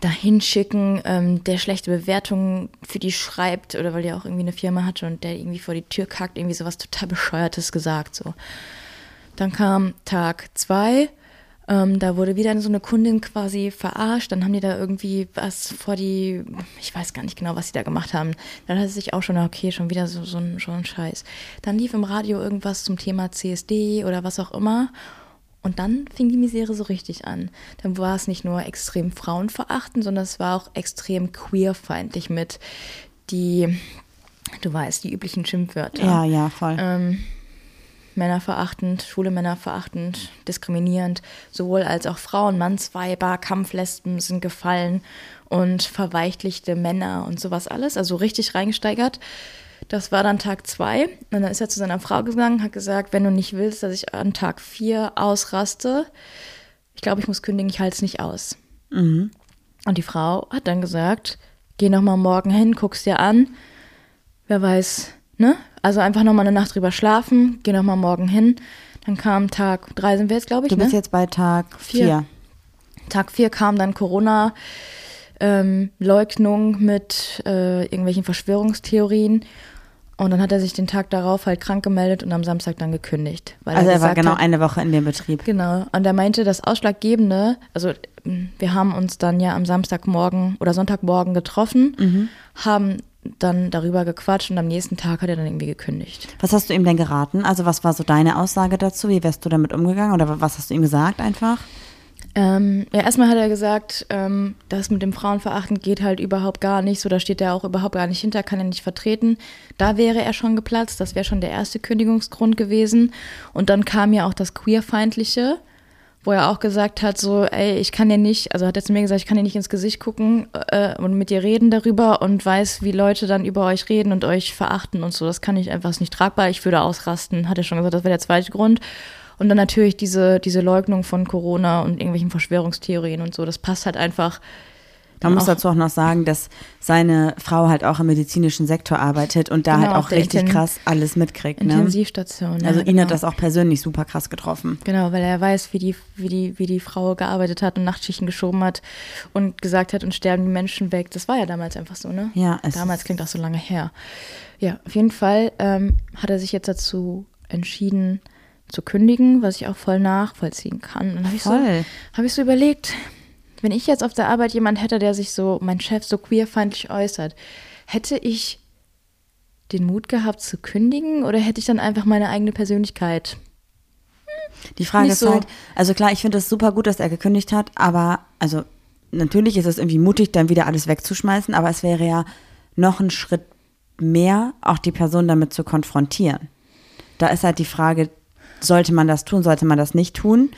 dahin schicken, ähm, der schlechte Bewertungen für die schreibt oder weil die auch irgendwie eine Firma hatte und der irgendwie vor die Tür kackt, irgendwie sowas total bescheuertes gesagt, so. Dann kam Tag zwei. Ähm, da wurde wieder so eine Kundin quasi verarscht. Dann haben die da irgendwie was vor die, ich weiß gar nicht genau, was sie da gemacht haben. Dann hat es sich auch schon, okay, schon wieder so, so, ein, so ein Scheiß. Dann lief im Radio irgendwas zum Thema CSD oder was auch immer. Und dann fing die Misere so richtig an. Dann war es nicht nur extrem frauenverachtend, sondern es war auch extrem queerfeindlich mit die, du weißt, die üblichen Schimpfwörter Ja, ja, voll. ähm, männerverachtend, schwule Männer verachtend, diskriminierend, sowohl als auch Frauen, Mannsweiber, Kampflesben sind gefallen und verweichlichte Männer und sowas alles, also richtig reingesteigert. Das war dann Tag zwei und dann ist er zu seiner Frau gegangen, hat gesagt, wenn du nicht willst, dass ich an Tag vier ausraste, ich glaube, ich muss kündigen, ich halte es nicht aus. Und die Frau hat dann gesagt, geh noch mal morgen hin, guck's dir an, wer weiß, ne? Also einfach noch mal eine Nacht drüber schlafen, geh noch mal morgen hin. Dann kam Tag drei sind wir jetzt, glaube ich, du bist ne? jetzt bei Tag Vier. vier. Tag vier kam dann Corona, ähm, Leugnung mit äh, irgendwelchen Verschwörungstheorien. Und dann hat er sich den Tag darauf halt krank gemeldet und am Samstag dann gekündigt. Weil Also er war gesagt genau hat, eine Woche in dem Betrieb. Genau. Und er meinte, das Ausschlaggebende, also mh, wir haben uns dann ja am Samstagmorgen oder Sonntagmorgen getroffen, haben dann darüber gequatscht und am nächsten Tag hat er dann irgendwie gekündigt. Was hast du ihm denn geraten? Also was war so deine Aussage dazu? Wie wärst du damit umgegangen oder was hast du ihm gesagt einfach? Ähm, ja, erstmal hat er gesagt, ähm, das mit dem Frauenverachten geht halt überhaupt gar nicht. So, da steht er auch überhaupt gar nicht hinter, kann er nicht vertreten. Da wäre er schon geplatzt. Das wäre schon der erste Kündigungsgrund gewesen. Und dann kam ja auch das Queerfeindliche, wo er auch gesagt hat, so, ey, ich kann dir nicht, also hat er zu mir gesagt, ich kann dir nicht ins Gesicht gucken äh, und mit dir reden darüber und weiß, wie Leute dann über euch reden und euch verachten und so. Das kann ich einfach nicht tragbar. Ich würde ausrasten, hat er schon gesagt, das wäre der zweite Grund. Und dann natürlich diese, diese Leugnung von Corona und irgendwelchen Verschwörungstheorien und so. Das passt halt einfach. Man muss dazu auch noch sagen, dass seine Frau halt auch im medizinischen Sektor arbeitet und da Genau, halt auch richtig Inten- krass alles mitkriegt. Ne? Intensivstation. ja, Also ihn genau. hat das auch persönlich super krass getroffen. Genau, weil er weiß, wie die, wie die, wie die Frau gearbeitet hat und Nachtschichten geschoben hat und gesagt hat, und sterben die Menschen weg. Das war ja damals einfach so, ne? Ja, es Damals klingt auch so lange her. Ja, auf jeden Fall ähm, hat er sich jetzt dazu entschieden zu kündigen, was ich auch voll nachvollziehen kann. Und dann habe ich, so, hab ich so überlegt, wenn ich jetzt auf der Arbeit jemand hätte, der sich so, mein Chef so queerfeindlich äußert, hätte ich den Mut gehabt zu kündigen oder hätte ich dann einfach meine eigene Persönlichkeit? Die Frage ist so. halt, also klar, ich finde es super gut, dass er gekündigt hat, aber also natürlich ist es irgendwie mutig, dann wieder alles wegzuschmeißen, aber es wäre ja noch ein Schritt mehr, auch die Person damit zu konfrontieren. Da ist halt die Frage, sollte man das tun, sollte man das nicht tun?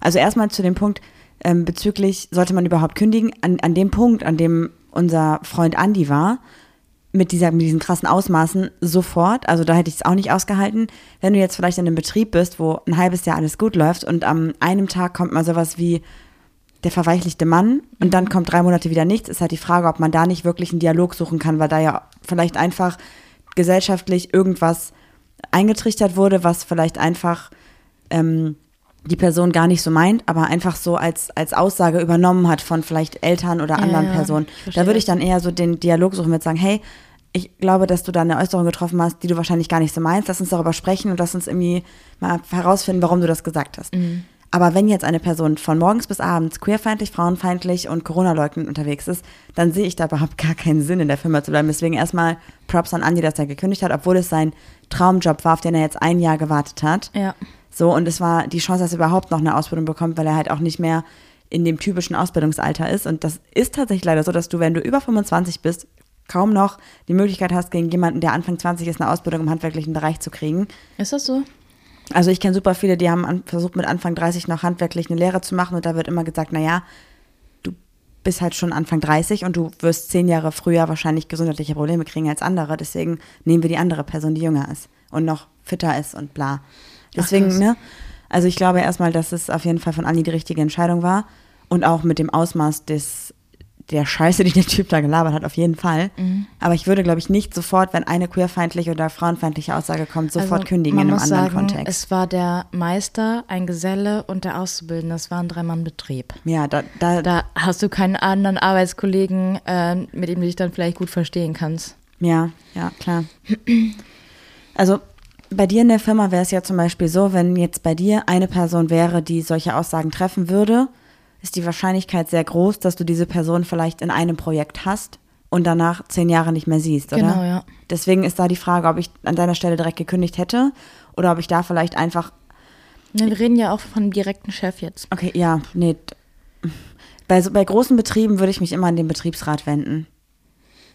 Also erstmal zu dem Punkt ähm, bezüglich, sollte man überhaupt kündigen? An, an dem Punkt, an dem unser Freund Andi war, mit, dieser, mit diesen krassen Ausmaßen sofort. Also da hätte ich es auch nicht ausgehalten. Wenn du jetzt vielleicht in einem Betrieb bist, wo ein halbes Jahr alles gut läuft und am einem Tag kommt mal sowas wie der verweichlichte Mann und dann kommt drei Monate wieder nichts, ist halt die Frage, ob man da nicht wirklich einen Dialog suchen kann, weil da ja vielleicht einfach gesellschaftlich irgendwas eingetrichtert wurde, was vielleicht einfach ähm, die Person gar nicht so meint, aber einfach so als, als Aussage übernommen hat von vielleicht Eltern oder Ja, anderen ja, Personen. Da würde ich dann eher so den Dialog suchen mit sagen, hey, ich glaube, dass du da eine Äußerung getroffen hast, die du wahrscheinlich gar nicht so meinst. Lass uns darüber sprechen und lass uns irgendwie mal herausfinden, warum du das gesagt hast. Mhm. Aber wenn jetzt eine Person von morgens bis abends queerfeindlich, frauenfeindlich und Corona-leugnend unterwegs ist, dann sehe ich da überhaupt gar keinen Sinn, in der Firma zu bleiben. Deswegen erstmal Props an Andi, dass er gekündigt hat, obwohl es sein Traumjob war, auf den er jetzt ein Jahr gewartet hat. Ja. So, und es war die Chance, dass er überhaupt noch eine Ausbildung bekommt, weil er halt auch nicht mehr in dem typischen Ausbildungsalter ist. Und das ist tatsächlich leider so, dass du, wenn du über 25 bist, kaum noch die Möglichkeit hast, gegen jemanden, der Anfang 20 ist, eine Ausbildung im handwerklichen Bereich zu kriegen. Ist das so? Also ich kenne super viele, die haben versucht mit Anfang 30 noch handwerklich eine Lehre zu machen und da wird immer gesagt, naja, du bist halt schon Anfang 30 und du wirst zehn Jahre früher wahrscheinlich gesundheitliche Probleme kriegen als andere. Deswegen nehmen wir die andere Person, die jünger ist und noch fitter ist und bla. Deswegen, krass. ne? Also ich glaube erstmal, dass es auf jeden Fall von Andi die richtige Entscheidung war und auch mit dem Ausmaß des der Scheiße, die der Typ da gelabert hat, auf jeden Fall. Mhm. Aber ich würde, glaube ich, nicht sofort, wenn eine queerfeindliche oder frauenfeindliche Aussage kommt, sofort Also, kündigen in einem anderen sagen, Kontext. Es war der Meister, ein Geselle und der Auszubildende. Es war ein Dreimann-Betrieb. Ja, da, da, Da hast du keinen anderen Arbeitskollegen, äh, mit dem du dich dann vielleicht gut verstehen kannst. ja, ja, klar. Also bei dir in der Firma wäre es ja zum Beispiel so, wenn jetzt bei dir eine Person wäre, die solche Aussagen treffen würde, ist die Wahrscheinlichkeit sehr groß, dass du diese Person vielleicht in einem Projekt hast und danach zehn Jahre nicht mehr siehst, oder? Genau, ja. Deswegen ist da die Frage, ob ich an deiner Stelle direkt gekündigt hätte oder ob ich da vielleicht einfach Ne, wir reden ja auch von einem direkten Chef jetzt. Okay, ja, nee. Bei, so, bei großen Betrieben würde ich mich immer an den Betriebsrat wenden.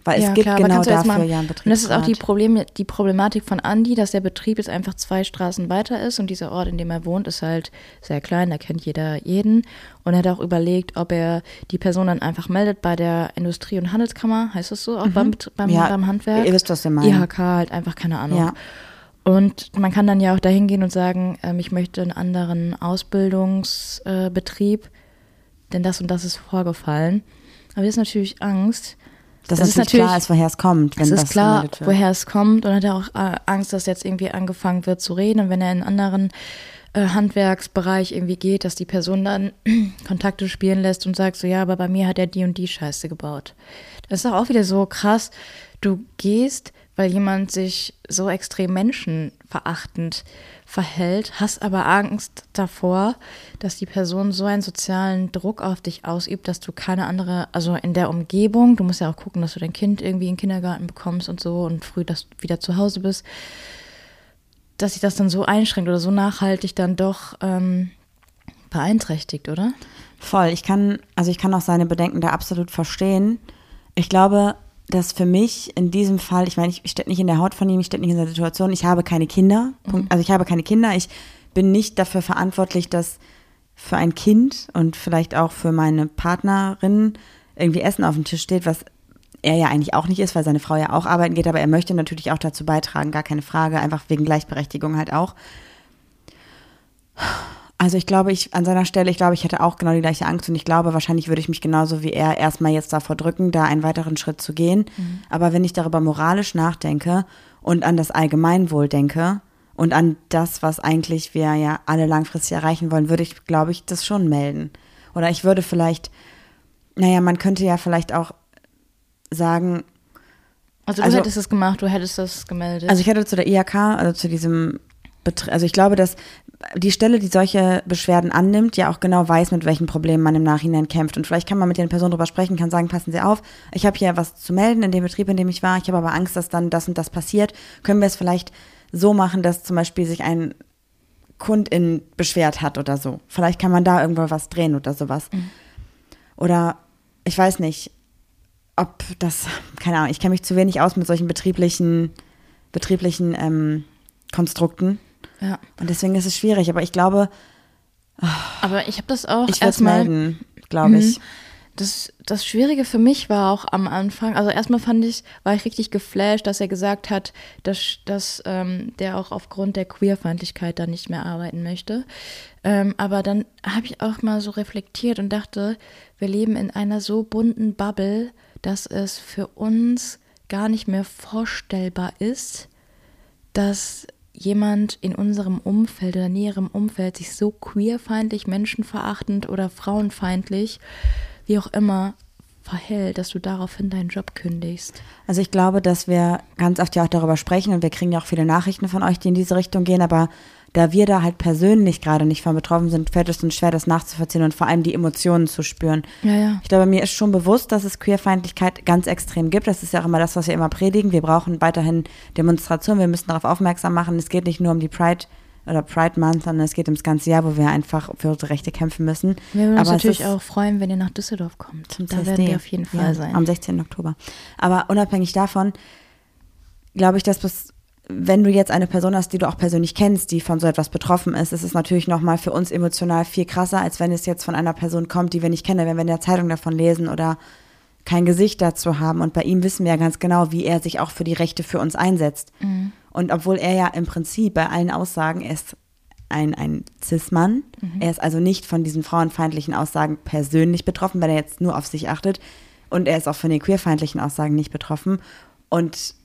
Weil es ja, gibt klar, genau jetzt dafür mal, ja einen Und das ist auch die, Betriebsrat. Problem, die Problematik von Andi, dass der Betrieb jetzt einfach zwei Straßen weiter ist und dieser Ort, in dem er wohnt, ist halt sehr klein, da kennt jeder jeden. Und er hat auch überlegt, ob er die Person dann einfach meldet bei der Industrie- und Handelskammer, heißt das so, auch beim, Bet- beim, Mhm. Ja, beim Handwerk. ihr wisst, was wir meinen. IHK halt einfach, keine Ahnung. Ja. Und man kann dann ja auch dahin gehen und sagen, ähm, ich möchte einen anderen Ausbildungsbetrieb, äh, denn das und das ist vorgefallen. Aber das ist natürlich Angst. Dass das ist nicht klar natürlich- ist, woher es kommt, wenn es das ist klar, gemeldet wird. woher es kommt und hat er auch äh, Angst, dass jetzt irgendwie angefangen wird zu reden und wenn er in einen anderen äh, Handwerksbereich irgendwie geht, dass die Person dann Kontakte spielen lässt und sagt so, ja, aber bei mir hat er die und die Scheiße gebaut. Das ist doch auch wieder so krass. Du gehst weil jemand sich so extrem menschenverachtend verhält, hast aber Angst davor, dass die Person so einen sozialen Druck auf dich ausübt, dass du keine andere, also in der Umgebung, du musst ja auch gucken, dass du dein Kind irgendwie in den Kindergarten bekommst und so und früh dass wieder zu Hause bist, dass sich das dann so einschränkt oder so nachhaltig dann doch ähm, beeinträchtigt, oder? Voll. Ich kann, also ich kann auch seine Bedenken da absolut verstehen. Ich glaube, dass für mich in diesem Fall, ich meine, ich, ich stecke nicht in der Haut von ihm, ich stecke nicht in der Situation, ich habe keine Kinder. Mhm. Also ich habe keine Kinder. Ich bin nicht dafür verantwortlich, dass für ein Kind und vielleicht auch für meine Partnerin irgendwie Essen auf dem Tisch steht, was er ja eigentlich auch nicht ist, weil seine Frau ja auch arbeiten geht, aber er möchte natürlich auch dazu beitragen, gar keine Frage, einfach wegen Gleichberechtigung halt auch. Also ich glaube, ich an seiner Stelle, ich glaube, ich hätte auch genau die gleiche Angst und ich glaube, wahrscheinlich würde ich mich genauso wie er erstmal jetzt davor drücken, da einen weiteren Schritt zu gehen. Mhm. Aber wenn ich darüber moralisch nachdenke und an das Allgemeinwohl denke und an das, was eigentlich wir ja alle langfristig erreichen wollen, würde ich, glaube ich, das schon melden. Oder ich würde vielleicht, naja, man könnte ja vielleicht auch sagen. Also du also, hättest es gemacht, du hättest das gemeldet. Also ich hätte zu der IHK, also zu diesem also ich glaube, dass die Stelle, die solche Beschwerden annimmt, ja auch genau weiß, mit welchen Problemen man im Nachhinein kämpft. Und vielleicht kann man mit den Personen drüber sprechen, kann sagen, passen Sie auf, ich habe hier was zu melden in dem Betrieb, in dem ich war, ich habe aber Angst, dass dann das und das passiert. Können wir es vielleicht so machen, dass zum Beispiel sich ein Kundin beschwert hat oder so. Vielleicht kann man da irgendwo was drehen oder sowas. Mhm. Oder ich weiß nicht, ob das, keine Ahnung, ich kenne mich zu wenig aus mit solchen betrieblichen, betrieblichen ähm, Konstrukten. Ja. Und deswegen ist es schwierig, aber ich glaube. aber ich habe das auch ich erstmal. melden, glaube ich. Mhm. Das, das Schwierige für mich war auch am Anfang, also erstmal fand ich, war ich richtig geflasht, dass er gesagt hat, dass, dass ähm, der auch aufgrund der Queerfeindlichkeit da nicht mehr arbeiten möchte. Ähm, aber dann habe ich auch mal so reflektiert und dachte, wir leben in einer so bunten Bubble, dass es für uns gar nicht mehr vorstellbar ist, dass jemand in unserem Umfeld oder näherem Umfeld sich so queerfeindlich, menschenverachtend oder frauenfeindlich, wie auch immer, verhält, dass du daraufhin deinen Job kündigst? Also ich glaube, dass wir ganz oft ja auch darüber sprechen und wir kriegen ja auch viele Nachrichten von euch, die in diese Richtung gehen, aber da wir da halt persönlich gerade nicht von betroffen sind, fällt es uns schwer, das nachzuvollziehen und vor allem die Emotionen zu spüren. Ja, ja. Ich glaube, mir ist schon bewusst, dass es Queerfeindlichkeit ganz extrem gibt. Das ist ja auch immer das, was wir immer predigen. Wir brauchen weiterhin Demonstrationen, wir müssen darauf aufmerksam machen. Es geht nicht nur um die Pride oder Pride Month, sondern es geht ums ganze Jahr, wo wir einfach für unsere Rechte kämpfen müssen. Wir würden uns Aber natürlich auch freuen, wenn ihr nach Düsseldorf kommt. Zum da CSD. werden wir auf jeden Fall ja, sein. Am 16. Oktober. Aber unabhängig davon glaube ich, dass bis wenn du jetzt eine Person hast, die du auch persönlich kennst, die von so etwas betroffen ist, ist es natürlich nochmal für uns emotional viel krasser, als wenn es jetzt von einer Person kommt, die wir nicht kennen, wenn wir in der Zeitung davon lesen oder kein Gesicht dazu haben. Und bei ihm wissen wir ja ganz genau, wie er sich auch für die Rechte für uns einsetzt. Mhm. Und obwohl er ja im Prinzip bei allen Aussagen ist ein, ein Cis-Mann, mhm. er ist also nicht von diesen frauenfeindlichen Aussagen persönlich betroffen, weil er jetzt nur auf sich achtet. Und er ist auch von den queerfeindlichen Aussagen nicht betroffen. Und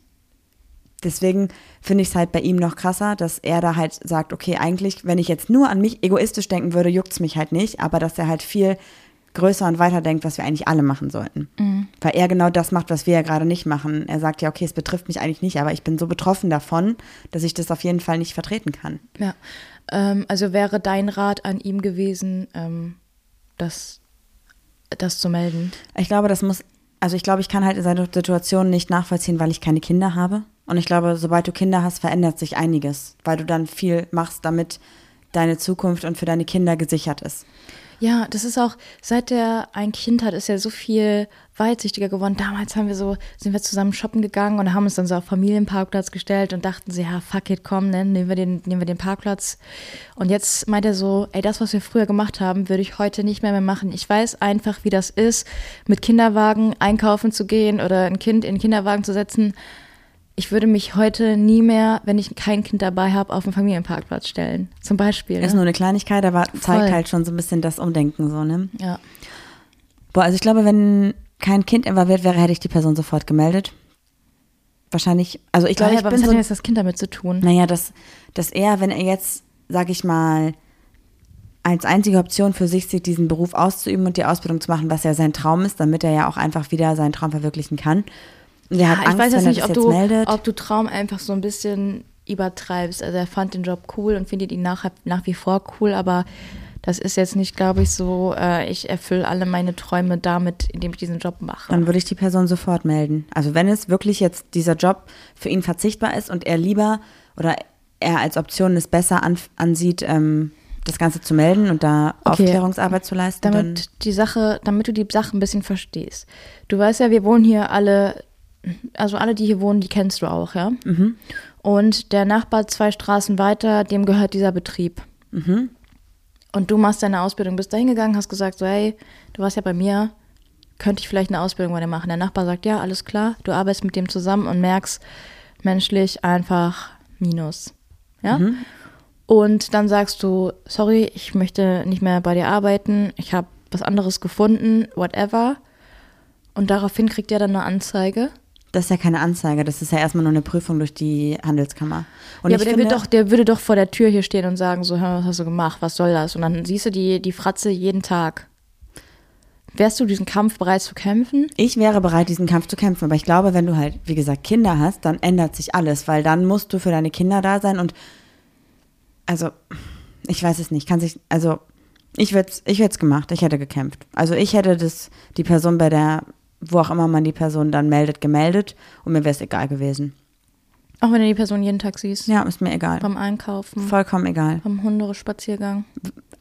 deswegen finde ich es halt bei ihm noch krasser, dass er da halt sagt, okay, eigentlich, wenn ich jetzt nur an mich egoistisch denken würde, juckt es mich halt nicht, aber dass er halt viel größer und weiter denkt, was wir eigentlich alle machen sollten. Mhm. Weil er genau das macht, was wir ja gerade nicht machen. Er sagt ja, okay, es betrifft mich eigentlich nicht, aber ich bin so betroffen davon, dass ich das auf jeden Fall nicht vertreten kann. Ja, ähm, also wäre dein Rat an ihm gewesen, ähm, das, das zu melden? Ich glaube, das muss, also ich glaube, ich kann halt in seiner Situation nicht nachvollziehen, weil ich keine Kinder habe. Und ich glaube, sobald du Kinder hast, verändert sich einiges, weil du dann viel machst, damit deine Zukunft und für deine Kinder gesichert ist. Ja, das ist auch, seit er ein Kind hat, ist er so viel weitsichtiger geworden. Damals haben wir so, sind wir zusammen shoppen gegangen und haben uns dann so auf Familienparkplatz gestellt und dachten sie, ja, fuck it, komm, ne, nehmen wir den, nehmen wir den Parkplatz. Und jetzt meint er so, ey, das, was wir früher gemacht haben, würde ich heute nicht mehr mehr machen. Ich weiß einfach, wie das ist, mit Kinderwagen einkaufen zu gehen oder ein Kind in den Kinderwagen zu setzen ich würde mich heute nie mehr, wenn ich kein Kind dabei habe, auf den Familienparkplatz stellen. Zum Beispiel. Ist ne? nur eine Kleinigkeit, aber zeigt Voll. halt schon so ein bisschen das Umdenken so, ne? Ja. Boah, also ich glaube, wenn kein Kind involviert wäre, hätte ich die Person sofort gemeldet. Wahrscheinlich, also ich glaube, ja, ich aber bin was so, hat denn jetzt das Kind damit zu tun? Naja, dass, dass er, wenn er jetzt, sag ich mal, als einzige Option für sich sieht, diesen Beruf auszuüben und die Ausbildung zu machen, was ja sein Traum ist, damit er ja auch einfach wieder seinen Traum verwirklichen kann, Der hat ich Angst, weiß wenn jetzt nicht, ob jetzt du, meldet. ob du Traum einfach so ein bisschen übertreibst. Also er fand den Job cool und findet ihn nach, nach wie vor cool, aber das ist jetzt nicht, glaube ich, so, äh, ich erfülle alle meine Träume damit, indem ich diesen Job mache. Dann würde ich die Person sofort melden. Also wenn es wirklich jetzt dieser Job für ihn verzichtbar ist und er lieber oder er als Option es besser an, ansieht, ähm, das Ganze zu melden und da Okay. Aufklärungsarbeit zu leisten, damit die Sache, damit du die Sache ein bisschen verstehst. Du weißt ja, wir wohnen hier alle, also alle, die hier wohnen, die kennst du auch, ja. Mhm. Und der Nachbar zwei Straßen weiter, dem gehört dieser Betrieb. Mhm. Und du machst deine Ausbildung, bist da hingegangen, hast gesagt, so, hey, du warst ja bei mir, könnte ich vielleicht eine Ausbildung bei dir machen? Der Nachbar sagt, ja, alles klar, du arbeitest mit dem zusammen und merkst menschlich einfach Minus. Ja? Und dann sagst du, sorry, ich möchte nicht mehr bei dir arbeiten, ich habe was anderes gefunden, whatever. Und daraufhin kriegt er dann eine Anzeige. Das ist ja keine Anzeige, das ist ja erstmal nur eine Prüfung durch die Handelskammer. Und ja, aber der, finde, doch, der würde doch vor der Tür hier stehen und sagen, so, was hast du gemacht, was soll das? Und dann siehst du die, die Fratze jeden Tag. Wärst du diesen Kampf bereit zu kämpfen? ich wäre bereit, diesen Kampf zu kämpfen, aber ich glaube, wenn du halt, wie gesagt, Kinder hast, dann ändert sich alles, weil dann musst du für deine Kinder da sein und also, ich weiß es nicht, kann sich, also, ich würde es ich gemacht, ich hätte gekämpft. Also ich hätte das, die Person bei der, wo auch immer man die Person dann meldet, gemeldet und mir wäre es egal gewesen. Auch wenn du die Person jeden Tag siehst. Ja, ist mir egal. Beim Einkaufen, Vollkommen egal. beim Hundespaziergang.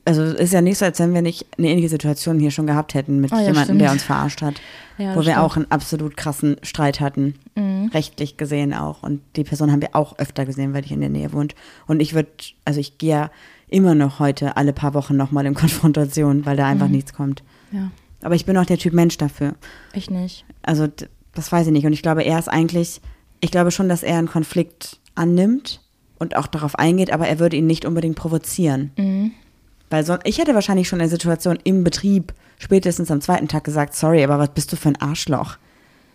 Also ist ja nicht so, als wenn wir nicht eine ähnliche Situation hier schon gehabt hätten mit Ah, ja, jemandem, der uns verarscht hat. Ja, wo wir stimmt. Mhm. auch einen absolut krassen Streit hatten. Rechtlich gesehen auch. Und die Person haben wir auch öfter gesehen, weil ich in der Nähe wohnt. Und ich würde, also ich gehe ja immer noch heute alle paar Wochen nochmal in Konfrontation, weil da Mhm. einfach nichts kommt. Ja, Aber ich bin auch der Typ Mensch dafür. ich nicht. Also das weiß ich nicht. Und ich glaube, er ist eigentlich, ich glaube schon, dass er einen Konflikt annimmt und auch darauf eingeht, aber er würde ihn nicht unbedingt provozieren. Mhm. Weil sonst, ich hätte wahrscheinlich schon in der Situation im Betrieb spätestens am zweiten Tag gesagt, sorry, aber was bist du für ein Arschloch?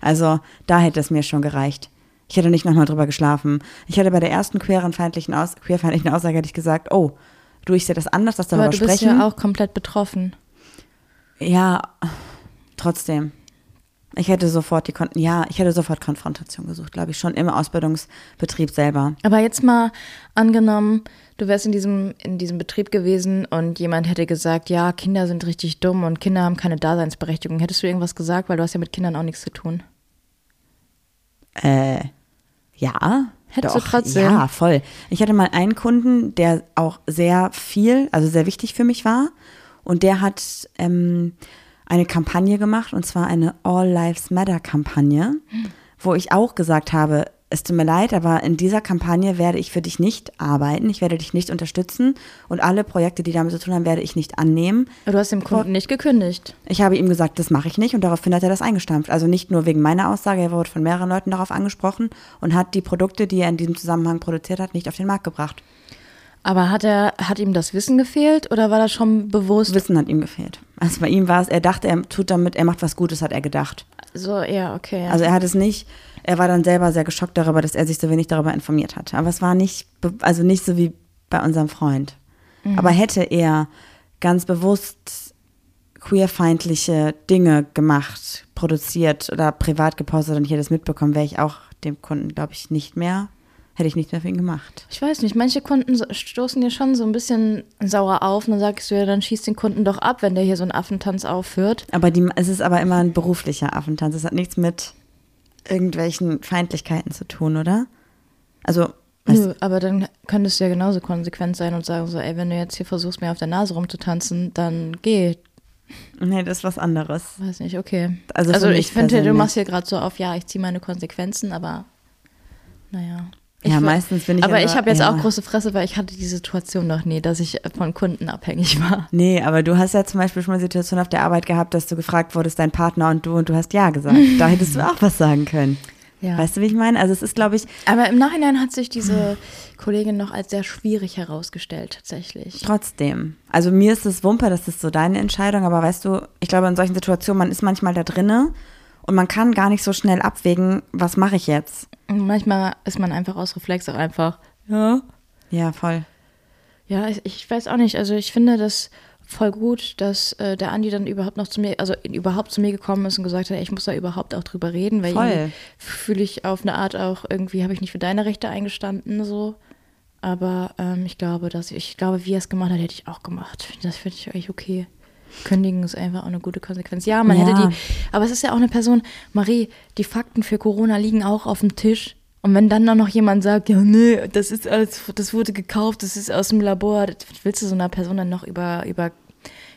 Also da hätte es mir schon gereicht. Ich hätte nicht nochmal drüber geschlafen. Ich hätte bei der ersten queerenfeindlichen, Aus queerfeindlichen Aussage hätte ich gesagt, oh, du, ich sehe das anders, dass darüber Aber du bist sprechen. ja auch komplett betroffen. Ja, trotzdem. Ich hätte sofort die Kon ja, ich hätte sofort Konfrontation gesucht, glaube ich, schon im Ausbildungsbetrieb selber. Aber jetzt mal angenommen, du wärst in diesem, in diesem Betrieb gewesen und jemand hätte gesagt, ja, Kinder sind richtig dumm und Kinder haben keine Daseinsberechtigung. Hättest du irgendwas gesagt, weil du hast ja mit Kindern auch nichts zu tun. Äh, ja. Hättest du doch, trotzdem? Ja, voll. Ich hatte mal einen Kunden, der auch sehr viel, also sehr wichtig für mich war. Und der hat ähm, eine Kampagne gemacht, und zwar eine All Lives Matter Kampagne, wo ich auch gesagt habe, es tut mir leid, aber in dieser Kampagne werde ich für dich nicht arbeiten, ich werde dich nicht unterstützen und alle Projekte, die damit zu tun haben, werde ich nicht annehmen. Du hast dem Kunden nicht gekündigt. Ich habe ihm gesagt, das mache ich nicht und daraufhin hat er das eingestampft. Also nicht nur wegen meiner Aussage, er wurde von mehreren Leuten darauf angesprochen und hat die Produkte, die er in diesem Zusammenhang produziert hat, nicht auf den Markt gebracht. Aber hat er, hat ihm das Wissen gefehlt oder war das schon bewusst? Wissen hat ihm gefehlt. Also bei ihm war es, er dachte, er tut damit, er macht was Gutes, hat er gedacht. So, ja, okay. Also er hat es nicht, er war dann selber sehr geschockt darüber, dass er sich so wenig darüber informiert hat. Aber es war nicht, also nicht so wie bei unserem Freund. Aber hätte er ganz bewusst queerfeindliche Dinge gemacht, produziert oder privat gepostet und hätte es mitbekommen, wäre ich auch dem Kunden, glaube ich, nicht mehr, hätte ich nicht mehr für ihn gemacht. Ich weiß nicht, manche Kunden stoßen dir schon so ein bisschen sauer auf und dann sagst du ja, dann schießt den Kunden doch ab, wenn der hier so einen Affentanz aufführt. Aber die, es ist aber immer ein beruflicher Affentanz. Es hat nichts mit irgendwelchen Feindlichkeiten zu tun, oder? Also, Nö, aber dann könntest du ja genauso konsequent sein und sagen so, ey, wenn du jetzt hier versuchst, mir auf der Nase rumzutanzen, dann geh. nee, das ist was anderes. Weiß nicht, okay. Also Also, ich finde, du machst hier gerade so auf, ja, ich ziehe meine Konsequenzen, aber naja. Ja, Ich meistens bin ich Aber aber- ich habe jetzt ja. auch große Fresse, weil ich hatte die Situation noch nie, dass ich von Kunden abhängig war. Nee, aber du hast ja zum Beispiel schon mal eine Situation auf der Arbeit gehabt, dass du gefragt wurdest, dein Partner und du, und du hast Ja gesagt. Da hättest du auch was sagen können. Ja. Weißt du, wie ich meine? Also es ist, glaube ich, Aber im Nachhinein hat sich diese Kollegin noch als sehr schwierig herausgestellt, tatsächlich. trotzdem. Also mir ist es Wumpe, das ist so deine Entscheidung, aber weißt du, ich glaube, in solchen Situationen, man ist manchmal da drinne und man kann gar nicht so schnell abwägen, was mache ich jetzt? Manchmal ist man einfach aus Reflex auch einfach, ja. Ja, voll. Ja, ich, ich weiß auch nicht. Also ich finde das voll gut, dass äh, der Andi dann überhaupt noch zu mir, also überhaupt zu mir gekommen ist und gesagt hat, ey, ich muss da überhaupt auch drüber reden, weil fühle ich auf eine Art auch, irgendwie habe ich nicht für deine Rechte eingestanden, so. Aber ähm, ich glaube, dass ich, ich glaube, wie er es gemacht hat, hätte ich auch gemacht. Das finde ich eigentlich okay. Kündigen ist einfach auch eine gute Konsequenz. Ja, man Ja. hätte die, aber es ist ja auch eine Person, Marie, die Fakten für Corona liegen auch auf dem Tisch. Und wenn dann noch jemand sagt, ja, nee, das ist alles, das wurde gekauft, das ist aus dem Labor, willst du so einer Person dann noch über, über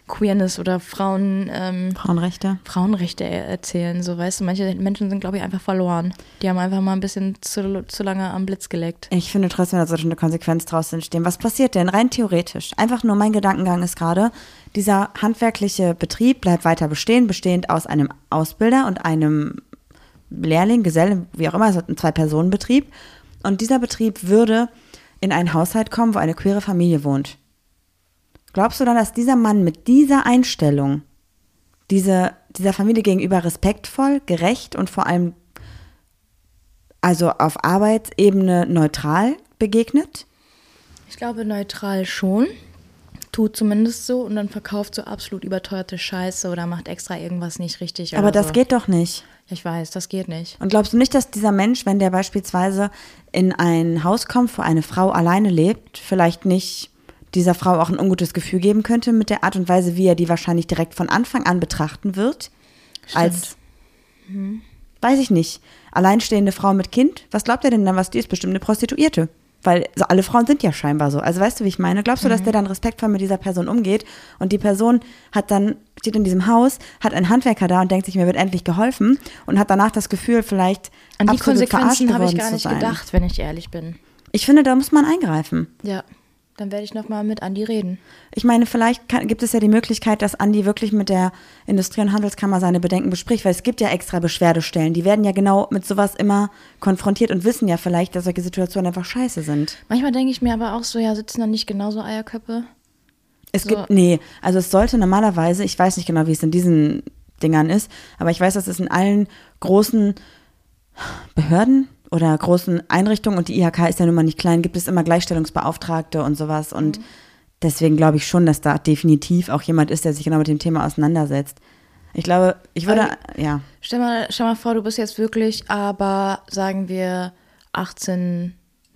Queerness oder Frauen, ähm, Frauenrechte. Frauenrechte er- erzählen, so weißt du, manche Menschen sind, glaube ich, einfach verloren. Die haben einfach mal ein bisschen zu, zu lange am Blitz geleckt. Ich finde trotzdem, da sollte eine Konsequenz draus entstehen. Was passiert denn rein theoretisch? Einfach nur mein Gedankengang ist gerade, dieser handwerkliche Betrieb bleibt weiter bestehen, bestehend aus einem Ausbilder und einem Lehrling, Geselle, wie auch immer, also ein Zwei-Personen-Betrieb. Und dieser Betrieb würde in einen Haushalt kommen, wo eine queere Familie wohnt. Glaubst du dann, dass dieser Mann mit dieser Einstellung diese, dieser Familie gegenüber respektvoll, gerecht und vor allem also auf Arbeitsebene neutral begegnet? Ich glaube, neutral schon. Tut zumindest so und dann verkauft so absolut überteuerte Scheiße oder macht extra irgendwas nicht richtig. Aber das so. geht doch nicht. Ich weiß, das geht nicht. Und glaubst du nicht, dass dieser Mensch, wenn der beispielsweise in ein Haus kommt, wo eine Frau alleine lebt, vielleicht nicht dieser Frau auch ein ungutes Gefühl geben könnte mit der Art und Weise, wie er die wahrscheinlich direkt von Anfang an betrachten wird? Als, weiß ich nicht, alleinstehende Frau mit Kind? Was glaubt er denn dann, was die ist? Bestimmt eine Prostituierte. Weil so alle Frauen sind ja scheinbar so. Also weißt du, wie ich meine? Glaubst du, dass der dann respektvoll mit dieser Person umgeht und die Person hat dann, steht in diesem Haus, hat einen Handwerker da und denkt sich, mir wird endlich geholfen und hat danach das Gefühl, vielleicht An die Konsequenzen habe ich gar nicht gedacht, wenn ich ehrlich bin. Ich finde, da muss man eingreifen. Ja, dann werde ich nochmal mit Andi reden. Ich meine, vielleicht kann, gibt es ja die Möglichkeit, dass Andi wirklich mit der Industrie- und Handelskammer seine Bedenken bespricht, weil es gibt ja extra Beschwerdestellen. Die werden ja genau mit sowas immer konfrontiert und wissen ja vielleicht, dass solche Situationen einfach scheiße sind. Manchmal denke ich mir aber auch so, ja, sitzen da nicht genauso Eierköpfe? Es So. gibt, nee, also es sollte normalerweise, ich weiß nicht genau, wie es in diesen Dingern ist, aber ich weiß, dass es in allen großen Behörden oder großen Einrichtungen und die IHK ist ja nun mal nicht klein, gibt es immer Gleichstellungsbeauftragte und sowas und deswegen glaube ich schon, dass da definitiv auch jemand ist, der sich genau mit dem Thema auseinandersetzt. Ich glaube, ich würde, ja, Stell mal, stell mal vor, du bist jetzt wirklich, aber sagen wir 18,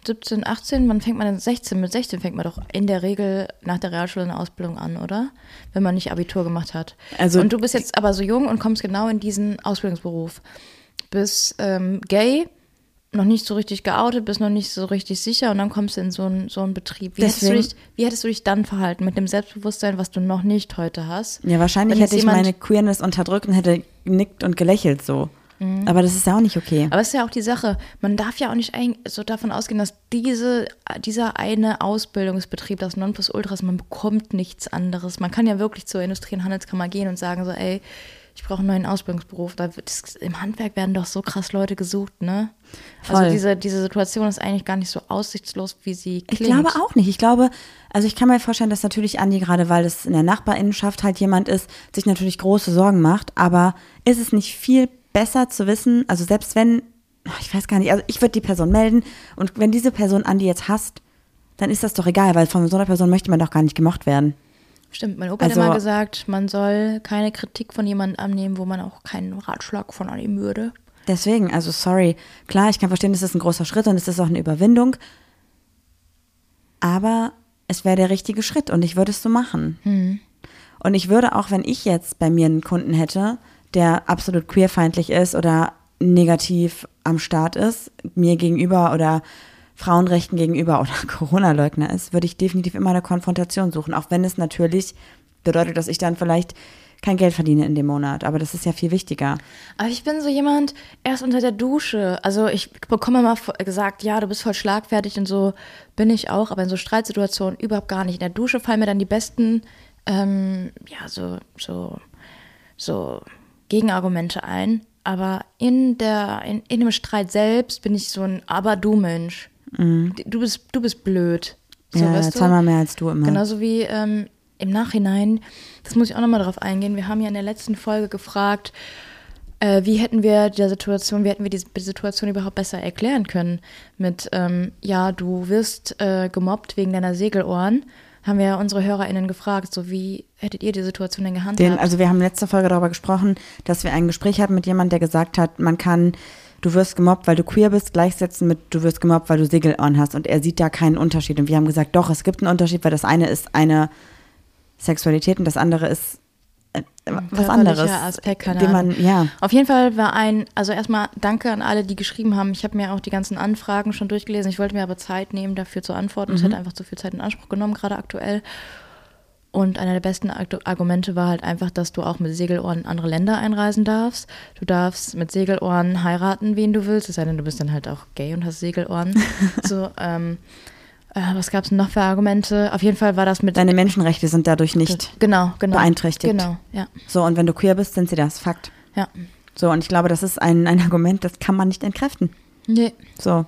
17, 18, wann fängt man denn 16? Mit 16 fängt man doch in der Regel nach der Realschule eine Ausbildung an, oder? Wenn man nicht Abitur gemacht hat. Also- und du bist jetzt aber so jung und kommst genau in diesen Ausbildungsberuf. Bist ähm, gay, noch nicht so richtig geoutet, bist noch nicht so richtig sicher und dann kommst du in so einen so einen Betrieb. Wie hättest, dich, wie hättest du dich dann verhalten mit dem Selbstbewusstsein, was du noch nicht heute hast? ja, wahrscheinlich hätte ich meine Queerness unterdrückt und hätte genickt und gelächelt so. Aber das ist ja auch nicht okay. Aber es ist ja auch die Sache, man darf ja auch nicht so davon ausgehen, dass diese, dieser eine Ausbildungsbetrieb, das Nonplusultra ist, man bekommt nichts anderes. Man kann ja wirklich zur Industrie- und Handelskammer gehen und sagen so, ey, ich brauche einen neuen Ausbildungsberuf. Da wird es, Im Handwerk werden doch so krass Leute gesucht, ne? Voll. Also diese, diese Situation ist eigentlich gar nicht so aussichtslos, wie sie Ich klingt. glaube auch nicht. Ich glaube, also ich kann mir vorstellen, dass natürlich Andi, gerade weil es in der Nachbarinnenschaft halt jemand ist, sich natürlich große Sorgen macht. Aber ist es nicht viel besser zu wissen, also selbst wenn, ich weiß gar nicht, also ich würde die Person melden und wenn diese Person Andi jetzt hasst, dann ist das doch egal, weil von so einer Person möchte man doch gar nicht gemocht werden. Stimmt, mein Opa hat Also- immer gesagt, man soll keine Kritik von jemandem annehmen, wo man auch keinen Ratschlag von annehmen würde. Deswegen, also sorry, klar, ich kann verstehen, das ist ein großer Schritt und es ist auch eine Überwindung, aber es wäre der richtige Schritt und ich würde es so machen. Und ich würde auch, wenn ich jetzt bei mir einen Kunden hätte, der absolut queerfeindlich ist oder negativ am Start ist, mir gegenüber oder Frauenrechten gegenüber oder Corona-Leugner ist, würde ich definitiv immer eine Konfrontation suchen, auch wenn es natürlich bedeutet, dass ich dann vielleicht kein Geld verdiene in dem Monat. Aber das ist ja viel wichtiger. Aber ich bin so jemand, erst unter der Dusche. Also ich bekomme immer gesagt, ja, du bist voll schlagfertig und so bin ich auch, aber in so Streitsituationen überhaupt gar nicht. In der Dusche fallen mir dann die besten, ähm, ja, so, so, so Gegenargumente ein. Aber in der, in, in dem Streit selbst bin ich so ein Aber-Du-Mensch. Du bist, du bist blöd. So, Mhm. ja, weißt zweimal mehr als du immer. Genauso wie ähm, im Nachhinein, das muss ich auch nochmal darauf eingehen. Wir haben ja in der letzten Folge gefragt, äh, wie hätten wir der Situation, wie hätten wir die Situation überhaupt besser erklären können? Mit, ähm, ja, du wirst äh, gemobbt wegen deiner Segelohren. haben wir unsere HörerInnen gefragt, so wie hättet ihr die Situation denn gehandhabt? Den, also wir haben letzte Folge darüber gesprochen, dass wir ein Gespräch hatten mit jemandem, der gesagt hat, man kann, du wirst gemobbt, weil du queer bist, gleichsetzen mit, du wirst gemobbt, weil du Segel-On hast. Und er sieht da keinen Unterschied. Und wir haben gesagt, doch, es gibt einen Unterschied, weil das eine ist eine Sexualität und das andere ist äh, was anderes. Aspekt, keine den man, ja. Auf jeden Fall war ein, also erstmal danke an alle, die geschrieben haben. Ich habe mir auch die ganzen Anfragen schon durchgelesen. Ich wollte mir aber Zeit nehmen, dafür zu antworten. Es hätte einfach zu viel Zeit in Anspruch genommen, gerade aktuell. Und einer der besten Argu- Argumente war halt einfach, dass du auch mit Segelohren in andere Länder einreisen darfst. Du darfst mit Segelohren heiraten, wen du willst, es sei denn, du bist dann halt auch gay und hast Segelohren. so, ähm, äh, was gab es noch für Argumente? Auf jeden Fall war das mit. Deine Menschenrechte sind dadurch nicht. genau, genau. beeinträchtigt. Genau, ja. So, und wenn du queer bist, sind sie das. Fakt. Ja. So, und ich glaube, das ist ein, ein Argument, das kann man nicht entkräften. Nee. So.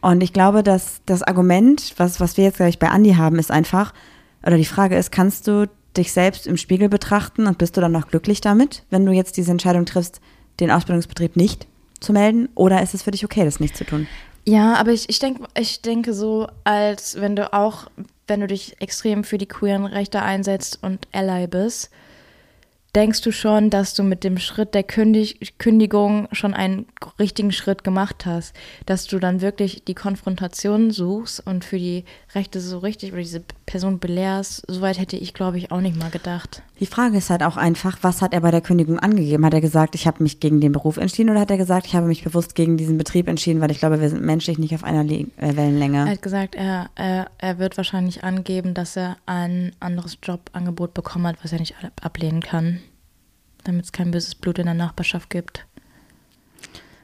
Und ich glaube, dass das Argument, was, was wir jetzt gleich bei Andi haben, ist einfach, oder die Frage ist, kannst du dich selbst im Spiegel betrachten und bist du dann noch glücklich damit, wenn du jetzt diese Entscheidung triffst, den Ausbildungsbetrieb nicht zu melden? Oder ist es für dich okay, das nicht zu tun? Ja, aber ich, ich, denk, ich denke so, als wenn du auch, wenn du dich extrem für die queeren Rechte einsetzt und Ally bist, denkst du schon, dass du mit dem Schritt der Kündig Kündigung schon einen richtigen Schritt gemacht hast. Dass du dann wirklich die Konfrontation suchst und für die Rechte so richtig oder diese Person belehrst. Soweit hätte ich, glaube ich, auch nicht mal gedacht. Die Frage ist halt auch einfach, was hat er bei der Kündigung angegeben? Hat er gesagt, ich habe mich gegen den Beruf entschieden oder hat er gesagt, ich habe mich bewusst gegen diesen Betrieb entschieden, weil ich glaube, wir sind menschlich nicht auf einer Le äh, Wellenlänge? Er hat gesagt, er, er, er wird wahrscheinlich angeben, dass er ein anderes Jobangebot bekommen hat, was er nicht ab- ablehnen kann, damit es kein böses Blut in der Nachbarschaft gibt.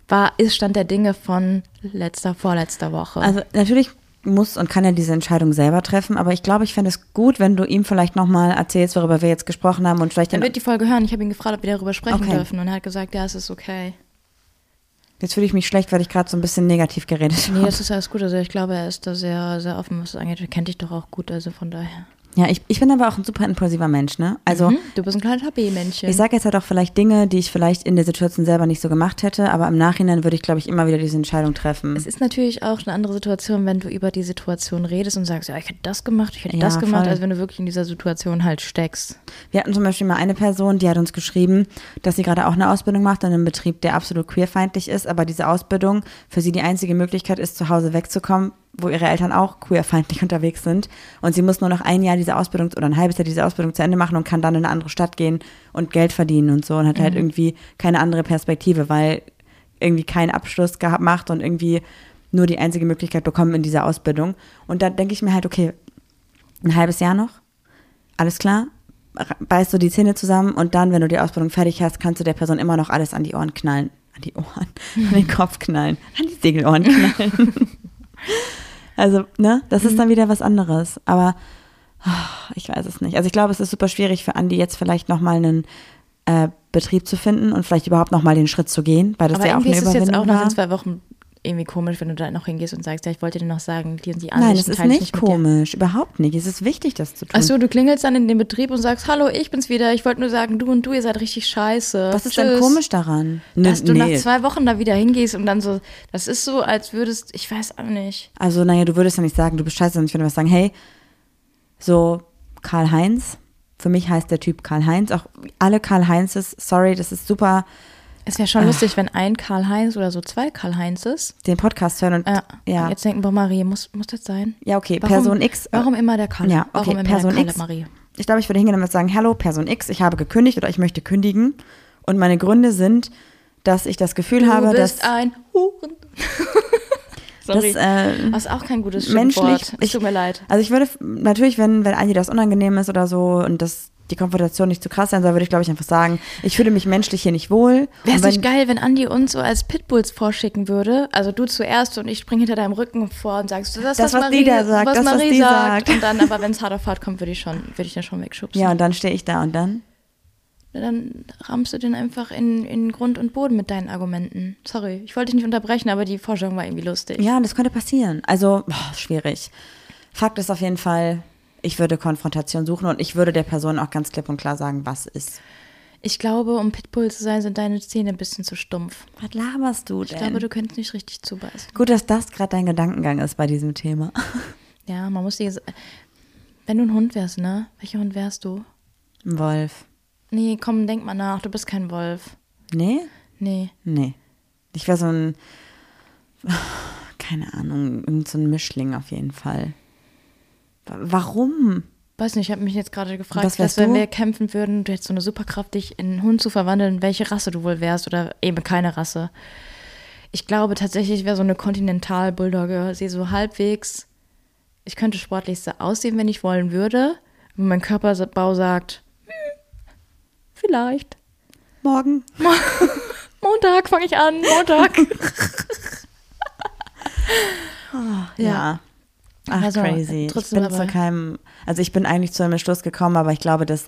War, ist Stand der Dinge von letzter, vorletzter Woche. Also natürlich muss und kann er diese Entscheidung selber treffen, aber ich glaube, ich fände es gut, wenn du ihm vielleicht nochmal erzählst, worüber wir jetzt gesprochen haben und vielleicht er wird die Folge hören. Ich habe ihn gefragt, ob wir darüber sprechen Okay. dürfen. Und er hat gesagt, ja, es ist okay. jetzt fühle ich mich schlecht, weil ich gerade so ein bisschen negativ geredet Nee, habe. das ist alles gut. Also ich glaube, er ist da sehr, sehr offen, was das angeht. Er kennt dich doch auch gut, also von daher. Ja, ich, ich bin aber auch ein super impulsiver Mensch, ne? Also Mhm, du bist ein kleines HB-Männchen. ich sage jetzt halt auch vielleicht Dinge, die ich vielleicht in der Situation selber nicht so gemacht hätte, aber im Nachhinein würde ich, glaube ich, immer wieder diese Entscheidung treffen. Es ist natürlich auch eine andere Situation, wenn du über die Situation redest und sagst, ja, ich hätte das gemacht, ich hätte Ja, das gemacht, voll. als wenn du wirklich in dieser Situation halt steckst. Wir hatten zum Beispiel mal eine Person, die hat uns geschrieben, dass sie gerade auch eine Ausbildung macht in einem Betrieb, der absolut queerfeindlich ist, aber diese Ausbildung für sie die einzige Möglichkeit ist, zu Hause wegzukommen, wo ihre Eltern auch queerfeindlich unterwegs sind. Und sie muss nur noch ein Jahr diese Ausbildung oder ein halbes Jahr diese Ausbildung zu Ende machen und kann dann in eine andere Stadt gehen und Geld verdienen und so und hat halt irgendwie keine andere Perspektive, weil irgendwie keinen Abschluss gehabt macht und irgendwie nur die einzige Möglichkeit bekommen in dieser Ausbildung. Und da denke ich mir halt, okay, ein halbes Jahr noch, alles klar, beißt du die Zähne zusammen und dann, wenn du die Ausbildung fertig hast, kannst du der Person immer noch alles an die Ohren knallen. An die Ohren, an den Kopf knallen, an die Segelohren knallen. also, ne, das ist dann wieder was anderes. Aber ah, ich weiß es nicht. Also ich glaube, es ist super schwierig für Andi jetzt vielleicht nochmal einen äh, Betrieb zu finden und vielleicht überhaupt nochmal den Schritt zu gehen, weil das Aber ja auch eine ist es jetzt Überwindung auch nach war. zwei Wochen irgendwie komisch, wenn du da noch hingehst und sagst, ja, ich wollte dir noch sagen, die und die Nein, Ansichten es ist nicht komisch, überhaupt nicht. Es ist wichtig, das zu tun. Achso, du klingelst dann in den Betrieb und sagst, hallo, ich bin's wieder. Ich wollte nur sagen, du und du, ihr seid richtig scheiße. Was ist denn komisch daran? Ne, Dass du nee. nach zwei Wochen da wieder hingehst und dann so, das ist so, als würdest, ich weiß auch nicht. Also, naja, du würdest ja nicht sagen, du bist scheiße, sondern ich würde was sagen, hey, so Karl-Heinz, für mich heißt der Typ Karl-Heinz, auch alle Karl-Heinzes, sorry, das ist super, Es wäre schon lustig, wenn ein Karl-Heinz oder so zwei Karl-Heinzes. den Podcast hören und Ja, ja, Jetzt denken, boah, Marie, muss, muss das sein? ja, okay, Warum, Person X. äh, Warum immer der Karl? Ja, okay, warum immer Person X. Marie? Ich glaube, ich würde hingehen und sagen, hallo, Person X, ich habe gekündigt oder ich möchte kündigen. Und meine Gründe sind, dass ich das Gefühl Du habe, bist dass, ein Huren. Sorry. äh, Was auch kein gutes menschlich, Schimpfwort. Es ich- tut mir leid. Also ich würde natürlich, wenn, wenn Andi das unangenehm ist oder so und das die Konfrontation nicht zu krass sein soll, würde ich glaube ich einfach sagen, ich fühle mich menschlich hier nicht wohl. Wäre es nicht geil, wenn Andi uns so als Pitbulls vorschicken würde? Also du zuerst und ich springe hinter deinem Rücken vor und sagst, das Das, was, was die Marie, da sagt, was das, was Marie die sagt. sagt. Und dann, aber wenn es hart auf hart kommt, würde ich schon, würde ich den schon wegschubsen. Ja, und dann stehe ich da und dann. Dann rammst du den einfach in, in Grund und Boden mit deinen Argumenten. Sorry, ich wollte dich nicht unterbrechen, aber die Vorstellung war irgendwie lustig. Ja, das könnte passieren. Also, boah, schwierig. Fakt ist auf jeden Fall, ich würde Konfrontation suchen und ich würde der Person auch ganz klipp und klar sagen, was ist. Ich glaube, um Pitbull zu sein, sind deine Zähne ein bisschen zu stumpf. Was laberst du Ich denn? glaube, du könntest nicht richtig zubeißen. Gut, dass das gerade dein Gedankengang ist bei diesem Thema. Ja, man muss die. Wenn du ein Hund wärst, ne? Welcher Hund wärst du? Ein Wolf. Nee, komm, denk mal nach. Du bist kein Wolf. Nee? Nee. Nee. Ich wäre so ein, keine Ahnung, irgend so ein Mischling auf jeden Fall. Wa- Warum? Weiß nicht, ich habe mich jetzt gerade gefragt, dass wenn wir kämpfen würden, du hättest so eine Superkraft, dich in einen Hund zu verwandeln, welche Rasse du wohl wärst oder eben keine Rasse. Ich glaube tatsächlich, ich wäre so eine Kontinental-Bulldogge. Sie so halbwegs, ich könnte sportlich so aussehen, wenn ich wollen würde. Aber mein Körperbau sagt, hm, vielleicht. Morgen? Montag fange ich an, Montag. Ja. Ach, Also, crazy. Ich trotzdem bin zu keinem, also ich bin eigentlich zu einem Entschluss gekommen, aber ich glaube, dass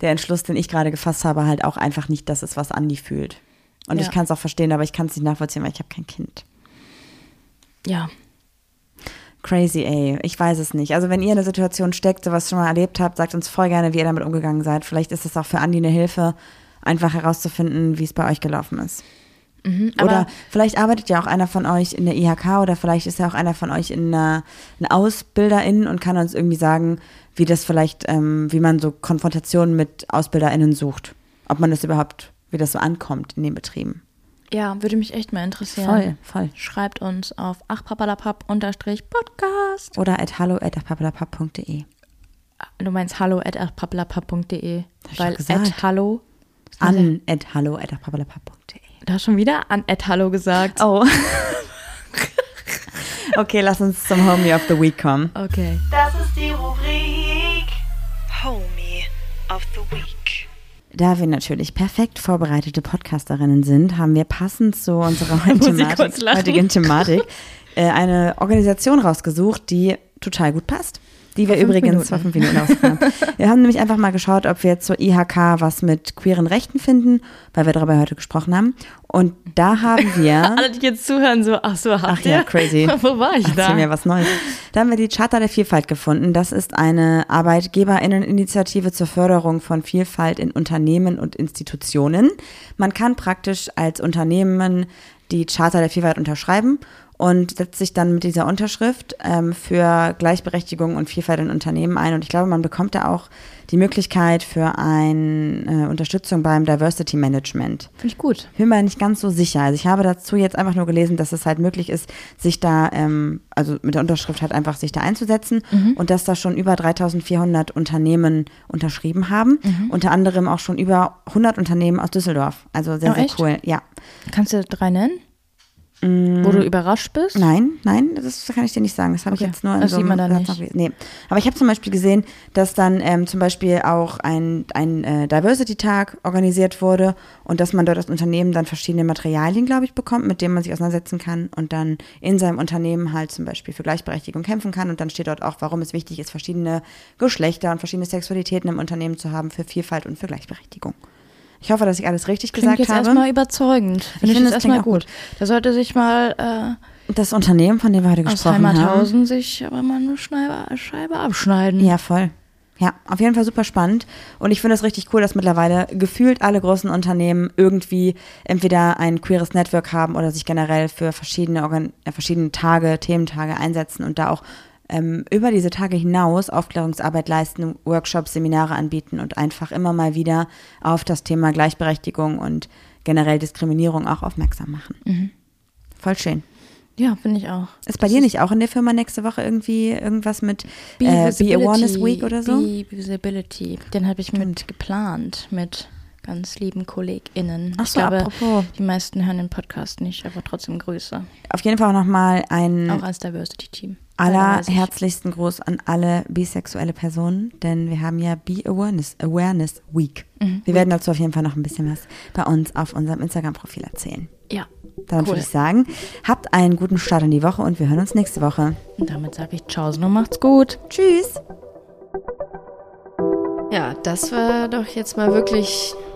der Entschluss, den ich gerade gefasst habe, halt auch einfach nicht das ist, was Andi fühlt. Und Ja. ich kann es auch verstehen, aber ich kann es nicht nachvollziehen, weil ich habe kein Kind. ja, Crazy, ey. Ich weiß es nicht. Also wenn ihr in der Situation steckt, sowas schon mal erlebt habt, sagt uns voll gerne, wie ihr damit umgegangen seid. Vielleicht ist es auch für Andi eine Hilfe, einfach herauszufinden, wie es bei euch gelaufen ist. Mhm, Oder vielleicht arbeitet ja auch einer von euch in der IHK oder vielleicht ist ja auch einer von euch in einer, eine Ausbilderin und kann uns irgendwie sagen, wie das vielleicht, ähm, wie man so Konfrontationen mit AusbilderInnen sucht. Ob man das überhaupt, wie das so ankommt in den Betrieben. ja, würde mich echt mal interessieren. Voll, voll. Schreibt uns auf achpapalapap-podcast. Oder at hallo at papalapap.de. Du meinst hallo at achpapalapap.de. Weil at hallo. An at hallo at papalapap.de. Du hast schon wieder an at hallo gesagt. Oh. okay, lass uns zum Homie of the Week kommen. Okay. Das ist die Rubrik Homie of the Week. Da wir natürlich perfekt vorbereitete Podcasterinnen sind, haben wir passend zu unserer Thematik, heutigen Thematik äh, eine Organisation rausgesucht, die total gut passt. Die wir übrigens vor fünf Minuten ausgefahren haben. Wir haben nämlich einfach mal geschaut, ob wir zur IHK was mit queeren Rechten finden, weil wir darüber heute gesprochen haben. Und da haben wir. Alle, die jetzt zuhören, so, ach so, habt Ach ihr? ja, crazy. Wo war ich da? mir was Neues. Da haben wir die Charta der Vielfalt gefunden. Das ist eine Arbeitgeberinneninitiative zur Förderung von Vielfalt in Unternehmen und Institutionen. Man kann praktisch als Unternehmen die Charta der Vielfalt unterschreiben und setzt sich dann mit dieser Unterschrift ähm, für Gleichberechtigung und Vielfalt in Unternehmen ein. Und ich glaube, man bekommt da auch die Möglichkeit für eine äh, Unterstützung beim Diversity Management. Finde ich gut. Bin mir nicht ganz so sicher. Also ich habe dazu jetzt einfach nur gelesen, dass es halt möglich ist, sich da, ähm, also mit der Unterschrift halt einfach sich da einzusetzen und dass da schon über 3400 Unternehmen unterschrieben haben. Unter anderem auch schon über 100 Unternehmen aus Düsseldorf. Also sehr, Oh, sehr echt? cool. Ja. Kannst du drei nennen? Wo du überrascht bist? Mm. Nein, nein, das kann ich dir nicht sagen. Das habe Okay. ich jetzt nur in Das so sieht man dann nicht. Nee. Aber ich habe zum Beispiel gesehen, dass dann ähm, zum Beispiel auch ein, ein äh, Diversity-Tag organisiert wurde und dass man dort als Unternehmen dann verschiedene Materialien, glaube ich, bekommt, mit denen man sich auseinandersetzen kann und dann in seinem Unternehmen halt zum Beispiel für Gleichberechtigung kämpfen kann. Und dann steht dort auch, warum es wichtig ist, verschiedene Geschlechter und verschiedene Sexualitäten im Unternehmen zu haben für Vielfalt und für Gleichberechtigung. Ich hoffe, dass ich alles richtig Klingt gesagt jetzt habe. erstmal überzeugend. Finde ich, finde, es erstmal auch gut. Da sollte sich mal Das Unternehmen, von dem wir heute äh, aus gesprochen haben. Heimathausen sich aber mal eine Scheibe, Scheibe abschneiden. Ja, voll. Ja, auf jeden Fall super spannend. Und ich finde es richtig cool, dass mittlerweile gefühlt alle großen Unternehmen irgendwie entweder ein queeres Network haben oder sich generell für verschiedene, Organ äh, verschiedene Tage, Thementage einsetzen und da auch ähm, über diese Tage hinaus Aufklärungsarbeit leisten, Workshops, Seminare anbieten und einfach immer mal wieder auf das Thema Gleichberechtigung und generell Diskriminierung auch aufmerksam machen. Voll schön. Ja, finde ich auch. Ist bei dir nicht auch in der Firma nächste Woche irgendwie irgendwas mit äh, Be Awareness Week oder so? Be Visibility. Den habe ich mit geplant mit ganz lieben KollegInnen. Ach ich so, glaube, apropos. die meisten hören den Podcast nicht, aber trotzdem Grüße. Auf jeden Fall auch nochmal ein Auch als Diversity-Team. Allerherzlichsten Gruß an alle bisexuelle Personen, denn wir haben ja Be Awareness, Awareness Week. Mhm. Wir werden dazu auf jeden Fall noch ein bisschen was bei uns auf unserem Instagram-Profil erzählen. Ja. Dann Cool. würde ich sagen, habt einen guten Start in die Woche und wir hören uns nächste Woche. Und damit sage ich Ciao und macht's gut. Tschüss! Ja, das war doch jetzt mal wirklich